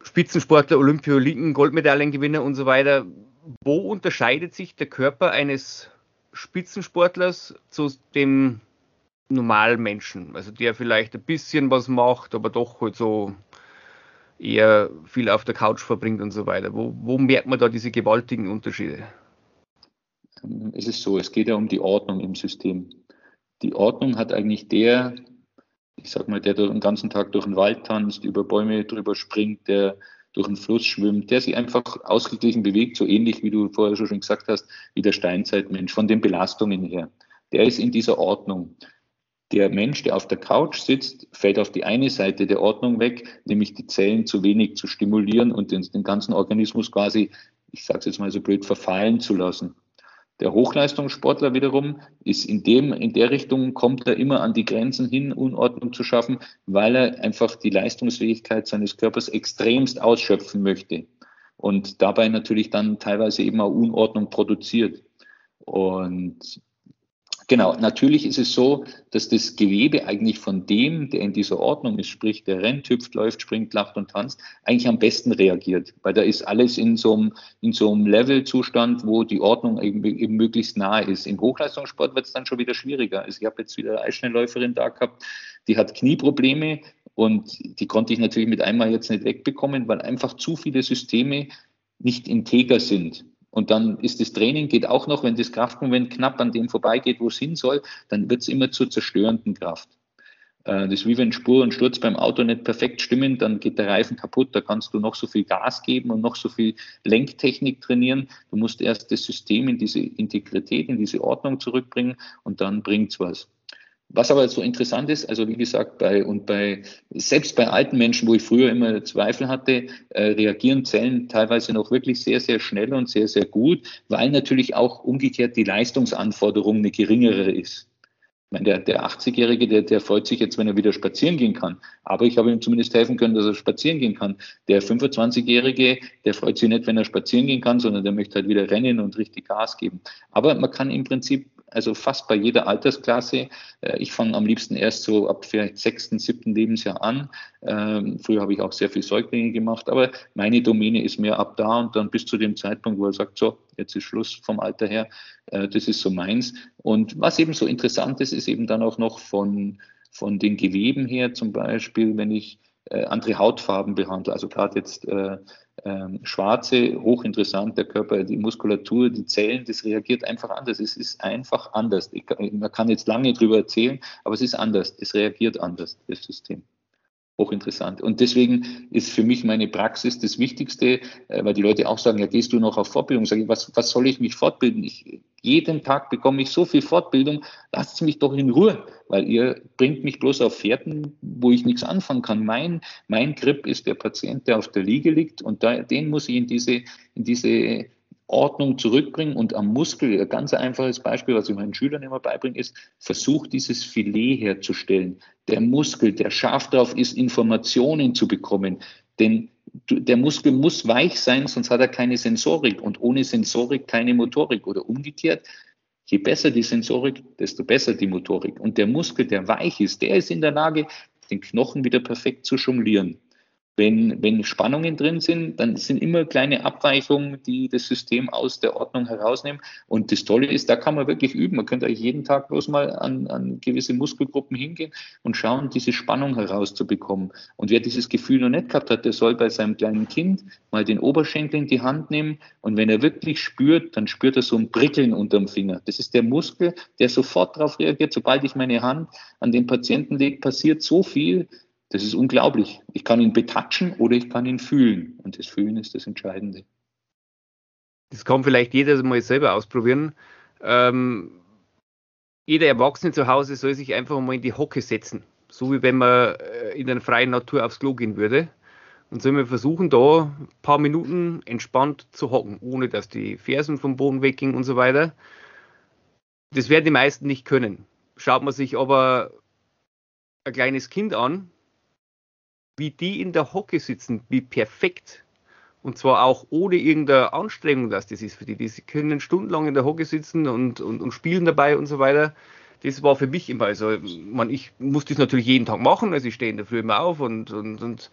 Spitzensportler, Olympioliten, Goldmedaillengewinner und so weiter. Wo unterscheidet sich der Körper eines Spitzensportlers zu dem normalen Menschen? Also der vielleicht ein bisschen was macht, aber doch halt so eher viel auf der Couch verbringt und so weiter. Wo, wo merkt man da diese gewaltigen Unterschiede? Es ist so, es geht ja um die Ordnung im System. Die Ordnung hat eigentlich der, ich sag mal, der den ganzen Tag durch den Wald tanzt, über Bäume drüber springt, der durch den Fluss schwimmt, der sich einfach ausgeglichen bewegt, so ähnlich wie du vorher schon gesagt hast, wie der Steinzeitmensch, von den Belastungen her. Der ist in dieser Ordnung. Der Mensch, der auf der Couch sitzt, fällt auf die eine Seite der Ordnung weg, nämlich die Zellen zu wenig zu stimulieren und den, den ganzen Organismus quasi, ich sage es jetzt mal so blöd, verfallen zu lassen. Der Hochleistungssportler wiederum ist in dem, in der Richtung kommt er immer an die Grenzen hin, Unordnung zu schaffen, weil er einfach die Leistungsfähigkeit seines Körpers extremst ausschöpfen möchte und dabei natürlich dann teilweise eben auch Unordnung produziert. Und Genau, natürlich ist es so, dass das Gewebe eigentlich von dem, der in dieser Ordnung ist, sprich der rennt, hüpft, läuft, springt, lacht und tanzt, eigentlich am besten reagiert, weil da ist alles in so einem, in so einem Levelzustand, wo die Ordnung eben, eben möglichst nahe ist. Im Hochleistungssport wird es dann schon wieder schwieriger. Also ich habe jetzt wieder eine Eisschnellläuferin da gehabt, die hat Knieprobleme und die konnte ich natürlich mit einmal jetzt nicht wegbekommen, weil einfach zu viele Systeme nicht integer sind. Und dann ist das Training, geht auch noch, wenn das Kraftmoment knapp an dem vorbeigeht, wo es hin soll, dann wird es immer zur zerstörenden Kraft. Äh, das ist wie wenn Spur und Sturz beim Auto nicht perfekt stimmen, dann geht der Reifen kaputt, da kannst du noch so viel Gas geben und noch so viel Lenktechnik trainieren. Du musst erst das System in diese Integrität, in diese Ordnung zurückbringen und dann bringt's was. Was aber so interessant ist, also wie gesagt, bei und bei selbst bei alten Menschen, wo ich früher immer Zweifel hatte, äh, reagieren Zellen teilweise noch wirklich sehr, sehr schnell und sehr, sehr gut, weil natürlich auch umgekehrt die Leistungsanforderung eine geringere ist. Ich meine, der, der 80-Jährige, der, der freut sich jetzt, wenn er wieder spazieren gehen kann. Aber ich habe ihm zumindest helfen können, dass er spazieren gehen kann. Der 25-Jährige, der freut sich nicht, wenn er spazieren gehen kann, sondern der möchte halt wieder rennen und richtig Gas geben. Aber man kann im Prinzip also fast bei jeder Altersklasse. Äh, ich fange am liebsten erst so ab vielleicht sechsten, siebten Lebensjahr an. Ähm, früher habe ich auch sehr viel Säuglinge gemacht, aber meine Domäne ist mehr ab da und dann bis zu dem Zeitpunkt, wo er sagt, so, jetzt ist Schluss vom Alter her, äh, das ist so meins. Und was eben so interessant ist, ist eben dann auch noch von, von den Geweben her, zum Beispiel, wenn ich äh, andere Hautfarben behandle, also gerade jetzt ähm, Schwarze, hochinteressant, der Körper, die Muskulatur, die Zellen, das reagiert einfach anders. Es ist einfach anders. Ich, man kann jetzt lange drüber erzählen, aber es ist anders. Es reagiert anders, das System hochinteressant. Und deswegen ist für mich meine Praxis das Wichtigste, äh, weil die Leute auch sagen, ja, gehst du noch auf Fortbildung? Sag ich, was, was soll ich mich fortbilden? Ich, jeden Tag bekomme ich so viel Fortbildung, lasst mich doch in Ruhe, weil ihr bringt mich bloß auf Fährten, wo ich nichts anfangen kann. Mein, mein Grip ist der Patient, der auf der Liege liegt und da, den muss ich in diese, in diese Ordnung zurückbringen und am Muskel, ein ganz einfaches Beispiel, was ich meinen Schülern immer beibringe, ist, versuch dieses Filet herzustellen. Der Muskel, der scharf darauf ist, Informationen zu bekommen. Denn der Muskel muss weich sein, sonst hat er keine Sensorik und ohne Sensorik keine Motorik oder umgekehrt. Je besser die Sensorik, desto besser die Motorik. Und der Muskel, der weich ist, der ist in der Lage, den Knochen wieder perfekt zu jonglieren. Wenn, wenn Spannungen drin sind, dann sind immer kleine Abweichungen, die das System aus der Ordnung herausnehmen. Und das Tolle ist, da kann man wirklich üben. Man könnte eigentlich jeden Tag bloß mal an, an gewisse Muskelgruppen hingehen und schauen, diese Spannung herauszubekommen. Und wer dieses Gefühl noch nicht gehabt hat, der soll bei seinem kleinen Kind mal den Oberschenkel in die Hand nehmen. Und wenn er wirklich spürt, dann spürt er so ein Prickeln unterm Finger. Das ist der Muskel, der sofort darauf reagiert. Sobald ich meine Hand an den Patienten lege, passiert so viel, das ist unglaublich. Ich kann ihn betatschen oder ich kann ihn fühlen. Und das Fühlen ist das Entscheidende. Das kann vielleicht jeder mal selber ausprobieren. Ähm, jeder Erwachsene zu Hause soll sich einfach mal in die Hocke setzen. So wie wenn man äh, in der freien Natur aufs Klo gehen würde. Und soll man versuchen, da ein paar Minuten entspannt zu hocken, ohne dass die Fersen vom Boden weggingen und so weiter. Das werden die meisten nicht können. Schaut man sich aber ein kleines Kind an, wie die in der Hocke sitzen, wie perfekt. Und zwar auch ohne irgendeine Anstrengung, dass das ist für die. Die können stundenlang in der Hocke sitzen und, und, und spielen dabei und so weiter. Das war für mich immer, also man, ich muss das natürlich jeden Tag machen, also ich stehe in der Früh immer auf und, und, und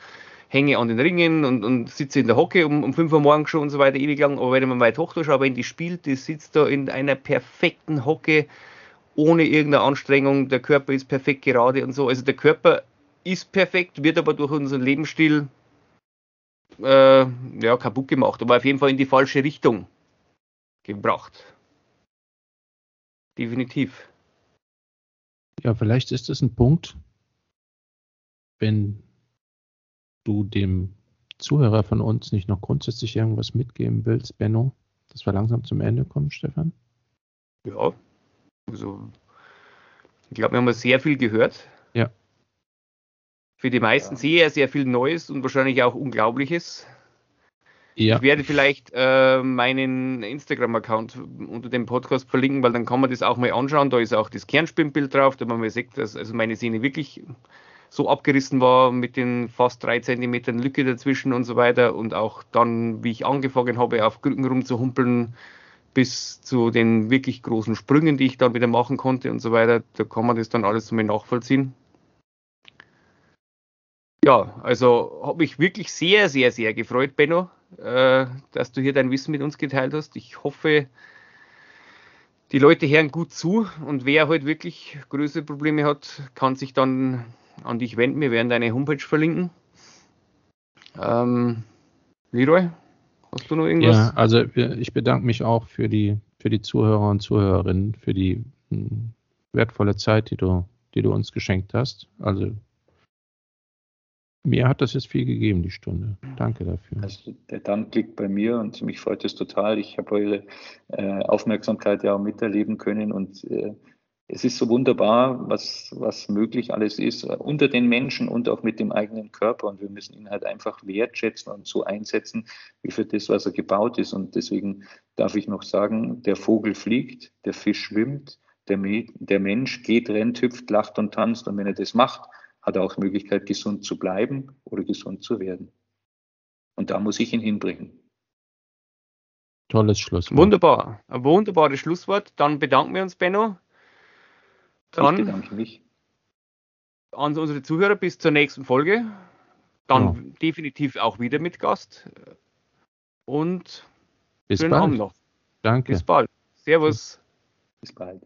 hänge an den Ringen und, und sitze in der Hocke um, um 5 Uhr morgens schon und so weiter ewig lang. Aber wenn man meine Tochter schaut, wenn die spielt, die sitzt da in einer perfekten Hocke, ohne irgendeine Anstrengung, der Körper ist perfekt gerade und so. Also der Körper ist perfekt, wird aber durch unseren Lebensstil äh, ja, kaputt gemacht, aber auf jeden Fall in die falsche Richtung gebracht. Definitiv. Ja, vielleicht ist das ein Punkt, wenn du dem Zuhörer von uns nicht noch grundsätzlich irgendwas mitgeben willst, Benno, dass wir langsam zum Ende kommen, Stefan. Ja, also ich glaube, wir haben sehr viel gehört. Ja für die meisten ja. sehr, sehr viel Neues und wahrscheinlich auch Unglaubliches. Ja. Ich werde vielleicht äh, meinen Instagram-Account unter dem Podcast verlinken, weil dann kann man das auch mal anschauen. Da ist auch das Kernspinnbild drauf, da man mal sieht, dass also meine Sehne wirklich so abgerissen war mit den fast drei Zentimetern Lücke dazwischen und so weiter. Und auch dann, wie ich angefangen habe, auf Krücken rumzuhumpeln, bis zu den wirklich großen Sprüngen, die ich dann wieder machen konnte und so weiter. Da kann man das dann alles so mal nachvollziehen ja, also habe mich wirklich sehr, sehr, sehr gefreut, Benno, äh, dass du hier dein Wissen mit uns geteilt hast. Ich hoffe, die Leute hören gut zu und wer heute halt wirklich größere Probleme hat, kann sich dann an dich wenden. Wir werden deine Homepage verlinken. Ähm, Leroy, hast du noch irgendwas? Ja, also ich bedanke mich auch für die, für die Zuhörer und Zuhörerinnen, für die hm, wertvolle Zeit, die du, die du uns geschenkt hast. Also mir hat das jetzt viel gegeben, die Stunde. Danke dafür. Also der Dank liegt bei mir und mich freut es total. Ich habe eure äh, Aufmerksamkeit ja auch miterleben können und äh, es ist so wunderbar, was, was möglich alles ist, äh, unter den Menschen und auch mit dem eigenen Körper. Und wir müssen ihn halt einfach wertschätzen und so einsetzen, wie für das, was er gebaut ist. Und deswegen darf ich noch sagen, der Vogel fliegt, der Fisch schwimmt, der, der Mensch geht, rennt, hüpft, lacht und tanzt. Und wenn er das macht, hat er auch die Möglichkeit, gesund zu bleiben oder gesund zu werden. Und da muss ich ihn hinbringen. Tolles Schlusswort. Wunderbar. Ein wunderbares Schlusswort. Dann bedanken wir uns, Benno. Dann ich bedanke mich. An unsere Zuhörer bis zur nächsten Folge. Dann ja. definitiv auch wieder mit Gast. Und bis bald. Abend noch. Danke. Bis bald. Servus. Bis bald.